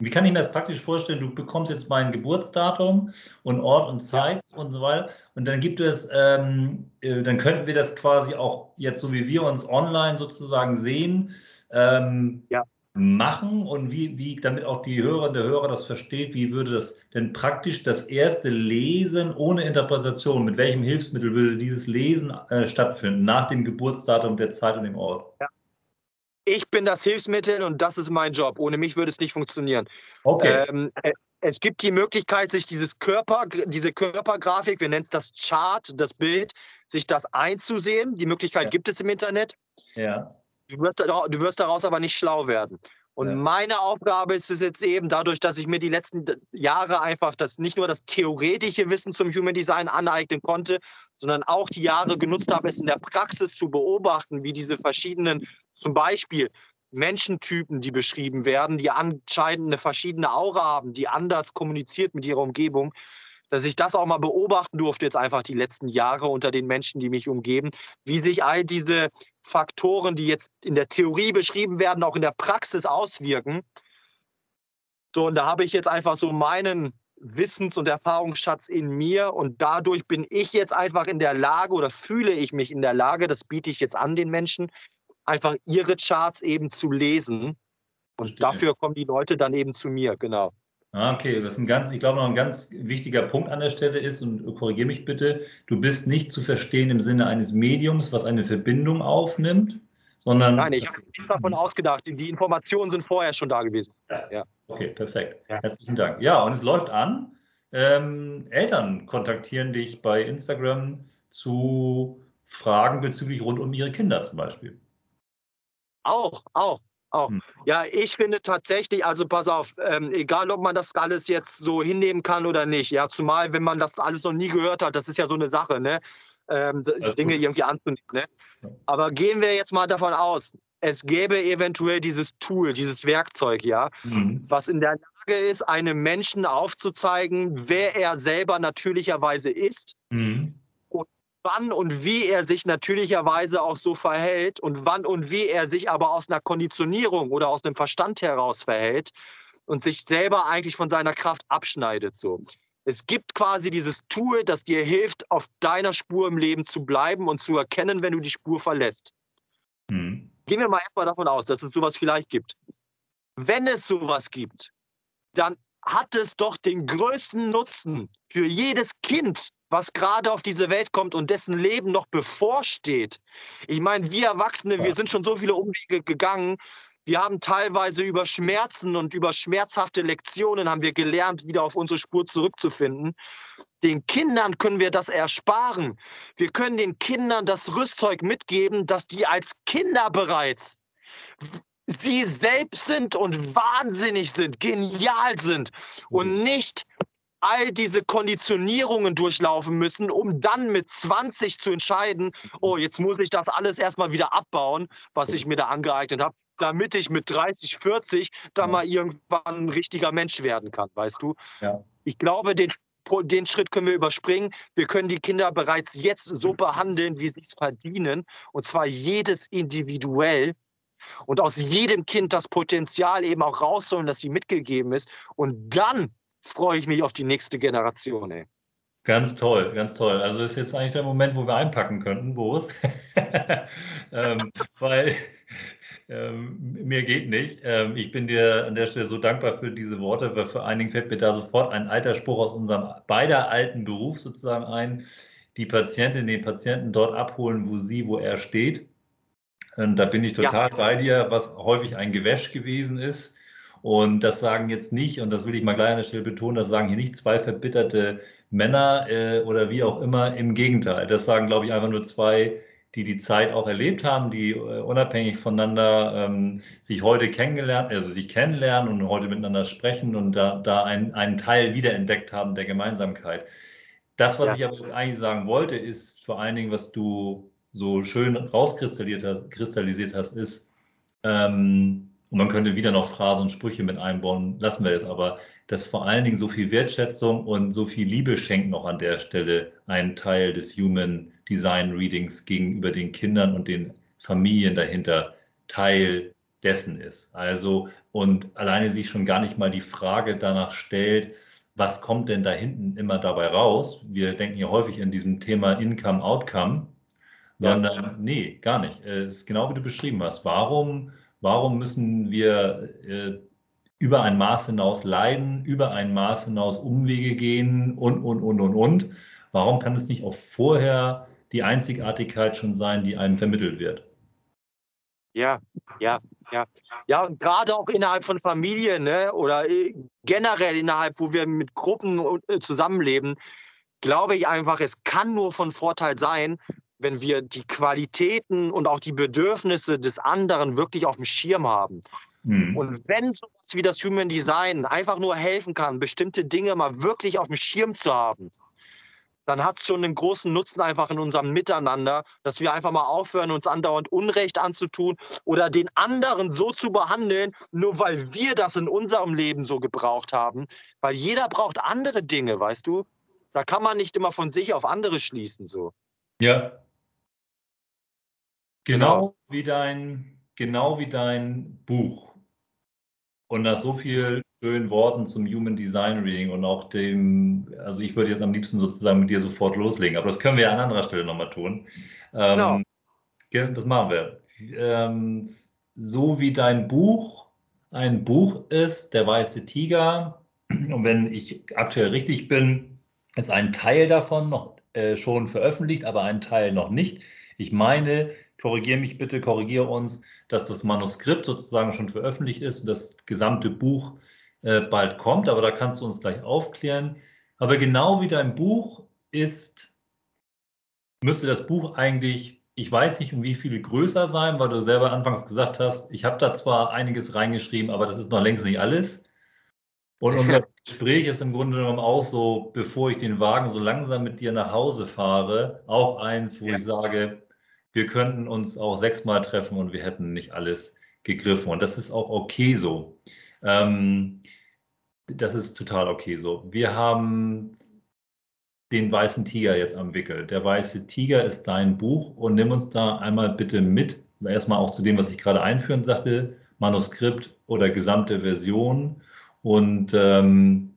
A: Wie kann ich mir das praktisch vorstellen? Du bekommst jetzt mein Geburtsdatum und Ort und Zeit ja. und so weiter. Und dann gibt es, ähm, äh, dann könnten wir das quasi auch jetzt, so wie wir uns online sozusagen sehen, ähm, ja. machen und wie, wie, damit auch die Hörerin der Hörer das versteht, wie würde das denn praktisch das erste Lesen ohne Interpretation, mit welchem Hilfsmittel würde dieses Lesen äh, stattfinden, nach dem Geburtsdatum, der Zeit und dem Ort?
B: Ja ich bin das Hilfsmittel und das ist mein Job. Ohne mich würde es nicht funktionieren. Okay. Ähm, äh, es gibt die Möglichkeit, sich dieses Körper, diese Körpergrafik, wir nennen es das Chart, das Bild, sich das einzusehen. Die Möglichkeit ja. gibt es im Internet.
A: Ja.
B: Du wirst, du wirst daraus aber nicht schlau werden. Und ja. meine Aufgabe ist es jetzt eben, dadurch, dass ich mir die letzten Jahre einfach das nicht nur das theoretische Wissen zum Human Design aneignen konnte, sondern auch die Jahre genutzt habe, es in der Praxis zu beobachten, wie diese verschiedenen, zum Beispiel Menschentypen, die beschrieben werden, die anscheinend eine verschiedene Aura haben, die anders kommuniziert mit ihrer Umgebung, dass ich das auch mal beobachten durfte, jetzt einfach die letzten Jahre unter den Menschen, die mich umgeben, wie sich all diese Faktoren, die jetzt in der Theorie beschrieben werden, auch in der Praxis auswirken. So, und da habe ich jetzt einfach so meinen Wissens- und Erfahrungsschatz in mir und dadurch bin ich jetzt einfach in der Lage oder fühle ich mich in der Lage, das biete ich jetzt an den Menschen, einfach ihre Charts eben zu lesen. Und Verstehe. dafür kommen die Leute dann eben zu mir, genau.
A: Ah, okay, was ein ganz, ich glaube, noch ein ganz wichtiger Punkt an der Stelle ist, und korrigiere mich bitte, du bist nicht zu verstehen im Sinne eines Mediums, was eine Verbindung aufnimmt, sondern.
B: Nein, ich habe nichts davon ausgedacht. Die Informationen sind vorher schon da gewesen.
A: Ja. ja. Okay, perfekt. Ja. Herzlichen Dank. Ja, und es läuft an. Ähm, Eltern kontaktieren dich bei Instagram zu Fragen bezüglich rund um ihre Kinder zum Beispiel.
B: Auch, auch. Auch. Hm. Ja, ich finde tatsächlich, also pass auf, ähm, egal ob man das alles jetzt so hinnehmen kann oder nicht, ja, zumal wenn man das alles noch nie gehört hat, das ist ja so eine Sache, ne? Ähm, Dinge gut. irgendwie anzunehmen. Ne? Aber gehen wir jetzt mal davon aus, es gäbe eventuell dieses Tool, dieses Werkzeug, ja, mhm. was in der Lage ist, einem Menschen aufzuzeigen, wer er selber natürlicherweise ist. Mhm. Wann und wie er sich natürlicherweise auch so verhält und wann und wie er sich aber aus einer Konditionierung oder aus einem Verstand heraus verhält und sich selber eigentlich von seiner Kraft abschneidet. So. Es gibt quasi dieses Tool, das dir hilft, auf deiner Spur im Leben zu bleiben und zu erkennen, wenn du die Spur verlässt. Mhm. Gehen wir mal erstmal davon aus, dass es sowas vielleicht gibt. Wenn es sowas gibt, dann hat es doch den größten Nutzen für jedes Kind, was gerade auf diese Welt kommt und dessen Leben noch bevorsteht. Ich meine, wir Erwachsene, wir sind schon so viele Umwege gegangen. Wir haben teilweise über Schmerzen und über schmerzhafte Lektionen haben wir gelernt, wieder auf unsere Spur zurückzufinden. Den Kindern können wir das ersparen. Wir können den Kindern das Rüstzeug mitgeben, dass die als Kinder bereits sie selbst sind und wahnsinnig sind, genial sind und mhm. nicht all diese Konditionierungen durchlaufen müssen, um dann mit 20 zu entscheiden, oh, jetzt muss ich das alles erstmal wieder abbauen, was ich mir da angeeignet habe, damit ich mit 30, 40 dann mal irgendwann ein richtiger Mensch werden kann, weißt du? Ja. Ich glaube, den, den Schritt können wir überspringen. Wir können die Kinder bereits jetzt so behandeln, wie sie es verdienen, und zwar jedes individuell und aus jedem Kind das Potenzial eben auch rausholen, das sie mitgegeben ist. Und dann freue ich mich auf die nächste Generation. Ey.
A: Ganz toll, ganz toll. Also ist jetzt eigentlich der Moment, wo wir einpacken könnten, Boris. ähm, weil ähm, mir geht nicht. Ähm, ich bin dir an der Stelle so dankbar für diese Worte, weil vor allen Dingen fällt mir da sofort ein alter Spruch aus unserem beider alten Beruf sozusagen ein. Die Patientin, den Patienten dort abholen, wo sie, wo er steht. Und da bin ich total ja. bei dir, was häufig ein Gewäsch gewesen ist. Und das sagen jetzt nicht, und das will ich mal gleich an der Stelle betonen, das sagen hier nicht zwei verbitterte Männer äh, oder wie auch immer. Im Gegenteil, das sagen, glaube ich, einfach nur zwei, die die Zeit auch erlebt haben, die äh, unabhängig voneinander ähm, sich heute kennengelernt, also sich kennenlernen und heute miteinander sprechen und da, da ein, einen Teil wiederentdeckt haben der Gemeinsamkeit. Das, was ja. ich aber jetzt eigentlich sagen wollte, ist vor allen Dingen, was du so schön rauskristallisiert hast, ist, ähm, und man könnte wieder noch Phrasen und Sprüche mit einbauen, lassen wir jetzt aber, dass vor allen Dingen so viel Wertschätzung und so viel Liebe schenkt noch an der Stelle ein Teil des Human Design Readings gegenüber den Kindern und den Familien dahinter Teil dessen ist. Also und alleine sich schon gar nicht mal die Frage danach stellt, was kommt denn da hinten immer dabei raus? Wir denken ja häufig in diesem Thema Income, Outcome sondern ja. nee, gar nicht. Es ist genau wie du beschrieben hast. Warum, warum müssen wir äh, über ein Maß hinaus leiden, über ein Maß hinaus Umwege gehen und, und, und, und, und? Warum kann es nicht auch vorher die Einzigartigkeit schon sein, die einem vermittelt wird?
B: Ja, ja, ja. Ja, und gerade auch innerhalb von Familien ne, oder äh, generell innerhalb, wo wir mit Gruppen äh, zusammenleben, glaube ich einfach, es kann nur von Vorteil sein, wenn wir die Qualitäten und auch die Bedürfnisse des anderen wirklich auf dem Schirm haben. Mhm. Und wenn sowas wie das Human Design einfach nur helfen kann, bestimmte Dinge mal wirklich auf dem Schirm zu haben, dann hat es schon einen großen Nutzen einfach in unserem Miteinander, dass wir einfach mal aufhören, uns andauernd Unrecht anzutun oder den anderen so zu behandeln, nur weil wir das in unserem Leben so gebraucht haben. Weil jeder braucht andere Dinge, weißt du? Da kann man nicht immer von sich auf andere schließen so.
A: Ja, Genau, genau wie dein, genau wie dein Buch. Und nach so vielen schönen Worten zum Human Design Reading und auch dem, also ich würde jetzt am liebsten sozusagen mit dir sofort loslegen, aber das können wir ja an anderer Stelle nochmal tun. Ähm, genau. Das machen wir. Ähm, so wie dein Buch ein Buch ist, Der Weiße Tiger, und wenn ich aktuell richtig bin, ist ein Teil davon noch äh, schon veröffentlicht, aber ein Teil noch nicht. Ich meine, korrigiere mich bitte, korrigiere uns, dass das Manuskript sozusagen schon veröffentlicht ist und das gesamte Buch äh, bald kommt, aber da kannst du uns gleich aufklären. Aber genau wie dein Buch ist, müsste das Buch eigentlich, ich weiß nicht, um wie viel größer sein, weil du selber anfangs gesagt hast, ich habe da zwar einiges reingeschrieben, aber das ist noch längst nicht alles. Und unser Gespräch ist im Grunde genommen auch so, bevor ich den Wagen so langsam mit dir nach Hause fahre, auch eins, wo ja. ich sage, wir könnten uns auch sechsmal treffen und wir hätten nicht alles gegriffen. Und das ist auch okay so. Ähm, das ist total okay so. Wir haben den weißen Tiger jetzt am Wickel. Der weiße Tiger ist dein Buch und nimm uns da einmal bitte mit, erstmal auch zu dem, was ich gerade einführend sagte, Manuskript oder gesamte Version und ähm,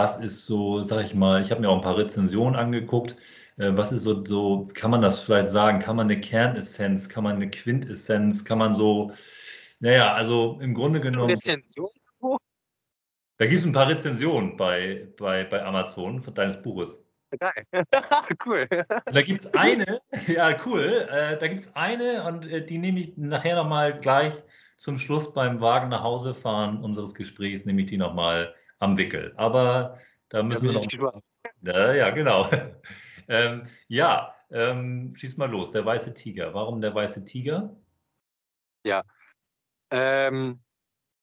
A: was ist so, sag ich mal, ich habe mir auch ein paar Rezensionen angeguckt, äh, was ist so, so, kann man das vielleicht sagen, kann man eine Kernessenz, kann man eine Quintessenz, kann man so, naja, also im Grunde genommen. Rezension? Da gibt es ein paar Rezensionen bei, bei, bei Amazon von deines Buches. Geil. cool. Da gibt es eine, ja, cool. Äh, da gibt es eine und äh, die nehme ich nachher nochmal gleich zum Schluss beim Wagen nach Hause fahren unseres Gesprächs, nehme ich die nochmal am Wickel. Aber da müssen ja, wir noch. Ja, ja, genau. ähm, ja, ähm, schieß mal los. Der weiße Tiger. Warum der weiße Tiger?
B: Ja. Ähm,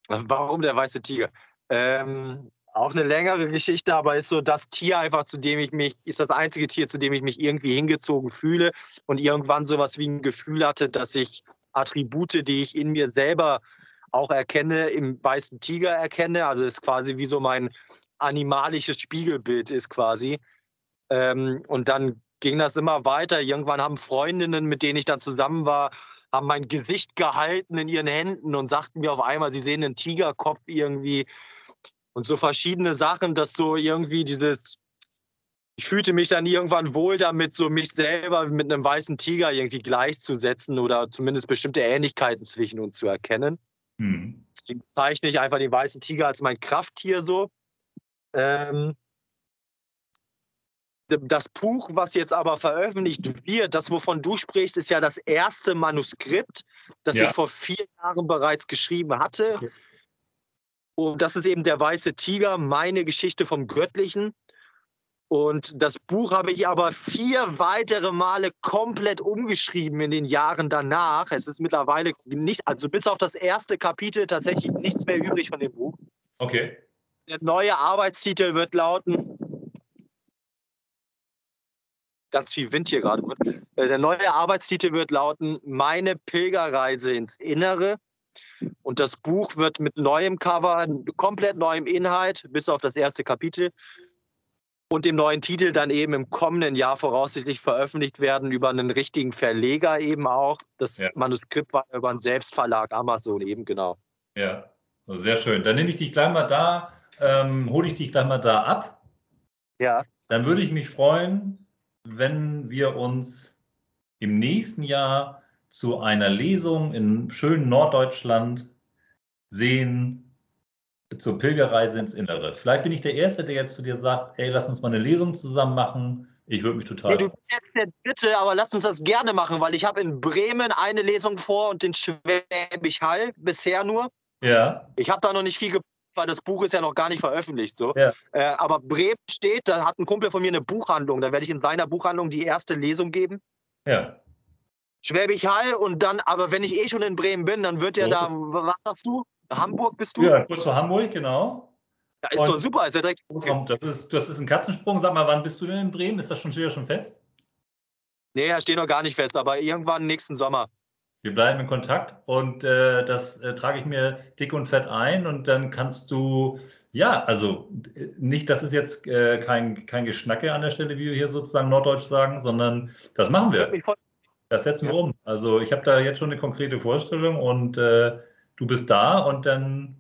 B: warum der weiße Tiger? Ähm, auch eine längere Geschichte, aber ist so das Tier einfach, zu dem ich mich, ist das einzige Tier, zu dem ich mich irgendwie hingezogen fühle und irgendwann sowas wie ein Gefühl hatte, dass ich Attribute, die ich in mir selber auch erkenne, im weißen Tiger erkenne. Also ist quasi wie so mein animalisches Spiegelbild ist quasi. Ähm, und dann ging das immer weiter. Irgendwann haben Freundinnen, mit denen ich dann zusammen war, haben mein Gesicht gehalten in ihren Händen und sagten mir auf einmal, sie sehen einen Tigerkopf irgendwie und so verschiedene Sachen, dass so irgendwie dieses, ich fühlte mich dann irgendwann wohl damit, so mich selber mit einem weißen Tiger irgendwie gleichzusetzen oder zumindest bestimmte Ähnlichkeiten zwischen uns zu erkennen. Hm. Deswegen zeichne ich einfach den weißen Tiger als mein Krafttier so. Ähm, das Buch, was jetzt aber veröffentlicht wird, das, wovon du sprichst, ist ja das erste Manuskript, das ja. ich vor vier Jahren bereits geschrieben hatte. Und das ist eben der weiße Tiger, meine Geschichte vom Göttlichen. Und das Buch habe ich aber vier weitere Male komplett umgeschrieben in den Jahren danach. Es ist mittlerweile nicht, also bis auf das erste Kapitel tatsächlich nichts mehr übrig von dem Buch.
A: Okay.
B: Der neue Arbeitstitel wird lauten, ganz viel Wind hier gerade. Äh, der neue Arbeitstitel wird lauten, meine Pilgerreise ins Innere. Und das Buch wird mit neuem Cover, komplett neuem Inhalt, bis auf das erste Kapitel und dem neuen Titel dann eben im kommenden Jahr voraussichtlich veröffentlicht werden über einen richtigen Verleger eben auch. Das ja. Manuskript war über einen Selbstverlag Amazon eben, genau.
A: Ja, sehr schön. Dann nehme ich dich gleich mal da, ähm, hole ich dich gleich mal da ab.
B: Ja.
A: Dann würde ich mich freuen, wenn wir uns im nächsten Jahr zu einer Lesung in schönen Norddeutschland sehen zur Pilgerreise ins Innere. Vielleicht bin ich der Erste, der jetzt zu dir sagt, ey, lass uns mal eine Lesung zusammen machen. Ich würde mich total. Nee,
B: du bist der Dritte, aber lass uns das gerne machen, weil ich habe in Bremen eine Lesung vor und in Schwäbisch Hall bisher nur.
A: Ja.
B: Ich habe da noch nicht viel geplant, weil das Buch ist ja noch gar nicht veröffentlicht. So. Ja. Äh, aber Bremen steht, da hat ein Kumpel von mir eine Buchhandlung. Da werde ich in seiner Buchhandlung die erste Lesung geben.
A: Ja.
B: Schwäbisch Hall und dann, aber wenn ich eh schon in Bremen bin, dann wird ja oh. da, was sagst du? Hamburg bist du?
A: Ja, kurz vor Hamburg, genau.
B: Ja, ist und doch super, ist ja direkt.
A: Das ist, das ist ein Katzensprung. Sag mal, wann bist du denn in Bremen? Ist das schon, steht schon fest?
B: Nee, er steht noch gar nicht fest, aber irgendwann nächsten Sommer.
A: Wir bleiben in Kontakt und äh, das äh, trage ich mir dick und fett ein und dann kannst du, ja, also nicht, das ist jetzt äh, kein, kein Geschnacke an der Stelle, wie wir hier sozusagen norddeutsch sagen, sondern das machen wir. Das setzen wir um. Also ich habe da jetzt schon eine konkrete Vorstellung und äh, du bist da und dann,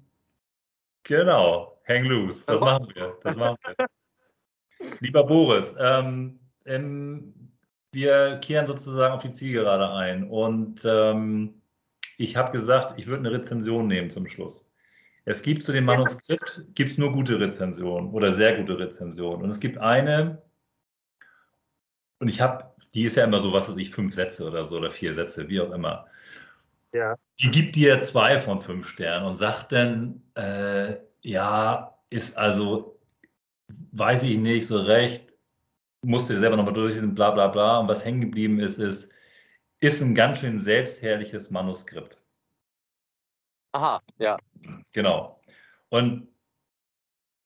A: genau, hang loose. Das machen wir. Das machen wir. Lieber Boris, ähm, ähm, wir kehren sozusagen auf die Zielgerade ein und ähm, ich habe gesagt, ich würde eine Rezension nehmen zum Schluss. Es gibt zu dem Manuskript gibt's nur gute Rezensionen oder sehr gute Rezensionen. Und es gibt eine, und ich habe, die ist ja immer so, was weiß ich, fünf Sätze oder so oder vier Sätze, wie auch immer.
B: Ja.
A: Die gibt dir zwei von fünf Sternen und sagt dann, äh, ja, ist also, weiß ich nicht so recht, musste dir selber nochmal durchlesen, bla bla bla. Und was hängen geblieben ist, ist, ist ein ganz schön selbstherrliches Manuskript.
B: Aha, ja.
A: Genau. Und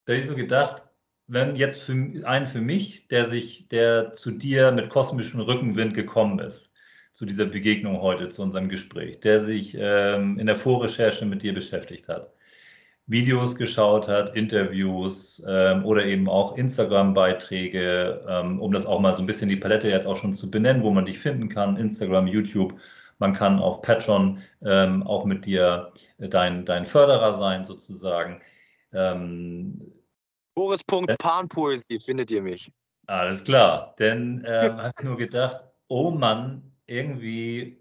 A: da habe ich so gedacht, wenn jetzt für einen für mich, der sich, der zu dir mit kosmischem Rückenwind gekommen ist, zu dieser Begegnung heute, zu unserem Gespräch, der sich ähm, in der Vorrecherche mit dir beschäftigt hat. Videos geschaut hat, Interviews ähm, oder eben auch Instagram-Beiträge, ähm, um das auch mal so ein bisschen die Palette jetzt auch schon zu benennen, wo man dich finden kann, Instagram, YouTube. Man kann auf Patreon ähm, auch mit dir dein, dein Förderer sein, sozusagen. Ähm,
B: Boris.panpoesie findet ihr mich.
A: Alles klar, denn äh, habe ich nur gedacht, oh Mann, irgendwie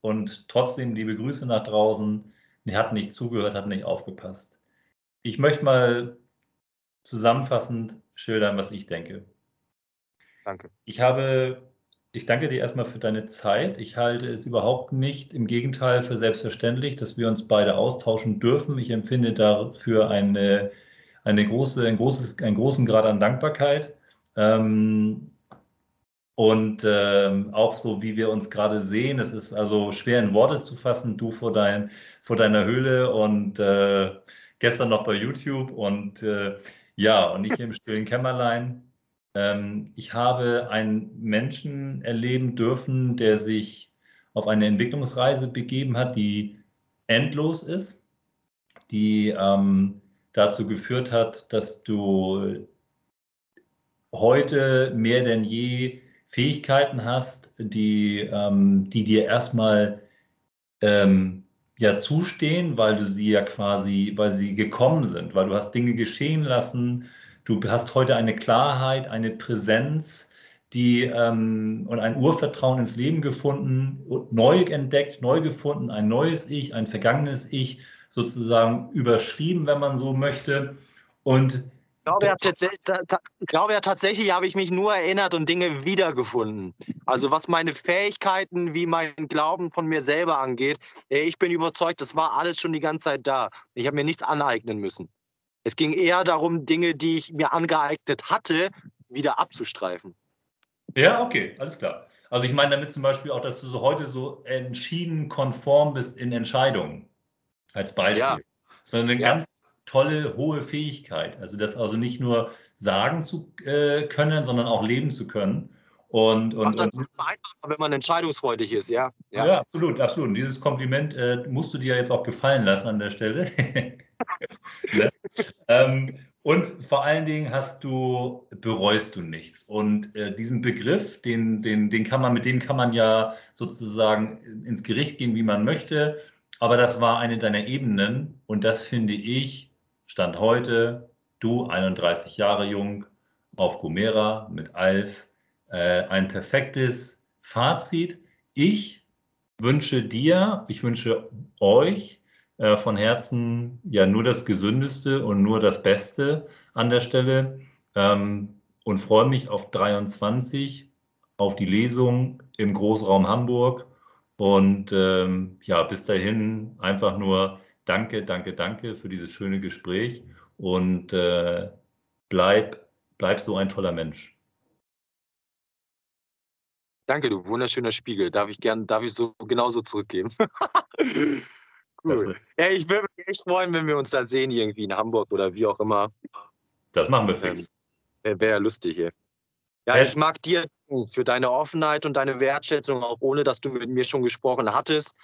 A: und trotzdem liebe Grüße nach draußen. Er hat nicht zugehört, hat nicht aufgepasst. Ich möchte mal zusammenfassend schildern, was ich denke.
B: Danke.
A: Ich habe, ich danke dir erstmal für deine Zeit. Ich halte es überhaupt nicht, im Gegenteil, für selbstverständlich, dass wir uns beide austauschen dürfen. Ich empfinde dafür eine, eine große, ein großes, einen großen Grad an Dankbarkeit. Ähm, und ähm, auch so, wie wir uns gerade sehen, es ist also schwer in Worte zu fassen, du vor, dein, vor deiner Höhle und äh, gestern noch bei YouTube und äh, ja, und ich im stillen Kämmerlein. Ähm, ich habe einen Menschen erleben dürfen, der sich auf eine Entwicklungsreise begeben hat, die endlos ist, die ähm, dazu geführt hat, dass du heute mehr denn je Fähigkeiten hast, die, ähm, die dir erstmal ähm, ja zustehen, weil du sie ja quasi, weil sie gekommen sind, weil du hast Dinge geschehen lassen, du hast heute eine Klarheit, eine Präsenz, die ähm, und ein Urvertrauen ins Leben gefunden, neu entdeckt, neu gefunden, ein neues Ich, ein vergangenes Ich sozusagen überschrieben, wenn man so möchte. Und
B: glaube, ja, glaube ja, tatsächlich habe ich mich nur erinnert und Dinge wiedergefunden. Also was meine Fähigkeiten, wie mein Glauben von mir selber angeht, ich bin überzeugt, das war alles schon die ganze Zeit da. Ich habe mir nichts aneignen müssen. Es ging eher darum, Dinge, die ich mir angeeignet hatte, wieder abzustreifen.
A: Ja, okay, alles klar. Also ich meine damit zum Beispiel auch, dass du so heute so entschieden konform bist in Entscheidungen. Als Beispiel. Ja. Sondern eine ja. ganz tolle, hohe Fähigkeit. Also das also nicht nur sagen zu äh, können, sondern auch leben zu können. Und, und,
B: Macht das einfacher, wenn man entscheidungsfreudig ist, ja.
A: Ja, ja absolut, absolut. Und dieses Kompliment äh, musst du dir jetzt auch gefallen lassen an der Stelle. ne? ähm, und vor allen Dingen hast du, bereust du nichts. Und äh, diesen Begriff, den, den, den kann man, mit dem kann man ja sozusagen ins Gericht gehen, wie man möchte. Aber das war eine deiner Ebenen und das finde ich Stand heute, du 31 Jahre jung, auf Gomera mit Alf, äh, ein perfektes Fazit. Ich wünsche dir, ich wünsche euch äh, von Herzen ja nur das Gesündeste und nur das Beste an der Stelle ähm, und freue mich auf 23, auf die Lesung im Großraum Hamburg. Und ähm, ja, bis dahin einfach nur danke, danke, danke für dieses schöne Gespräch und äh, bleib, bleib so ein toller Mensch.
B: Danke, du wunderschöner Spiegel. Darf ich gern, darf ich so genauso zurückgeben? cool. Ja, ich würde mich echt freuen, wenn wir uns da sehen, irgendwie in Hamburg oder wie auch immer.
A: Das machen wir fix.
B: Ähm, Wäre lustig hier. Ja, ich mag dir für deine Offenheit und deine Wertschätzung, auch ohne dass du mit mir schon gesprochen hattest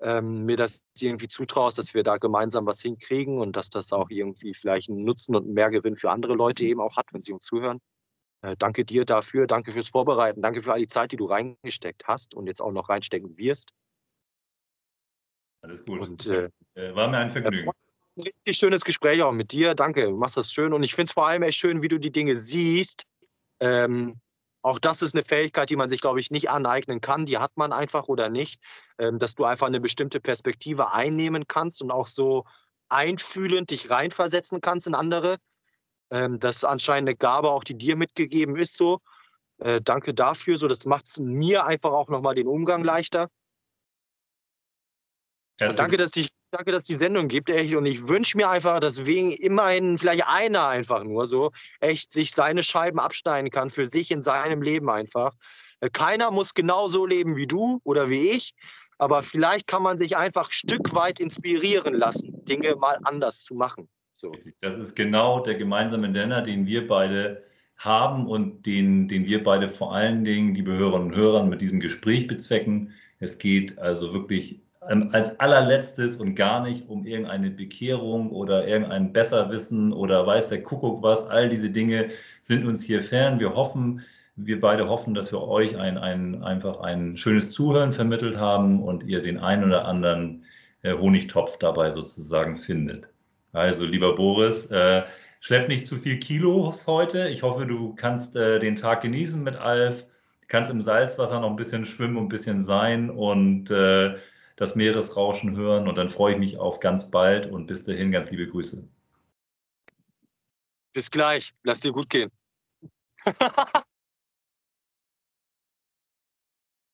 B: ähm, mir das irgendwie zutraust, dass wir da gemeinsam was hinkriegen und dass das auch irgendwie vielleicht einen Nutzen und einen Mehrgewinn für andere Leute eben auch hat, wenn sie uns zuhören. Äh, danke dir dafür, danke fürs Vorbereiten, danke für all die Zeit, die du reingesteckt hast und jetzt auch noch reinstecken wirst.
A: Alles gut. Und, äh, äh War mir ein Vergnügen.
B: Ein richtig schönes Gespräch auch mit dir. Danke, du machst das schön. Und ich finde es vor allem echt schön, wie du die Dinge siehst. Ähm, auch das ist eine Fähigkeit, die man sich, glaube ich, nicht aneignen kann. Die hat man einfach oder nicht, ähm, dass du einfach eine bestimmte Perspektive einnehmen kannst und auch so einfühlend dich reinversetzen kannst in andere. Ähm, das ist anscheinend eine Gabe, auch die dir mitgegeben ist. So, äh, danke dafür. So, das macht es mir einfach auch nochmal den Umgang leichter. danke, dass dich danke, dass die Sendung gibt, echt. Und ich wünsche mir einfach, dass wegen immerhin vielleicht einer einfach nur so echt sich seine Scheiben abschneiden kann für sich in seinem Leben einfach. Äh, keiner muss genauso leben wie du oder wie ich, aber vielleicht kann man sich einfach ein Stück weit inspirieren lassen, Dinge mal anders zu machen. So.
A: Das ist genau der gemeinsame Nenner, den wir beide haben und den, den wir beide vor allen Dingen, liebe Hörerinnen und Hörer, mit diesem Gespräch bezwecken. Es geht also wirklich ähm, als allerletztes und gar nicht um irgendeine Bekehrung oder irgendein Besserwissen oder weiß der Kuckuck was. All diese Dinge sind uns hier fern. Wir hoffen, wir beide hoffen, dass wir euch ein, ein, einfach ein schönes Zuhören vermittelt haben und ihr den einen oder anderen äh, Honigtopf dabei sozusagen findet. Also, lieber Boris, äh, schlepp nicht zu viel Kilos heute. Ich hoffe, du kannst äh, den Tag genießen mit Alf, kannst im Salzwasser noch ein bisschen schwimmen und ein bisschen sein und äh, das Meeresrauschen hören. Und dann freue ich mich auf ganz bald und bis dahin ganz liebe Grüße.
B: Bis gleich. Lass dir gut gehen.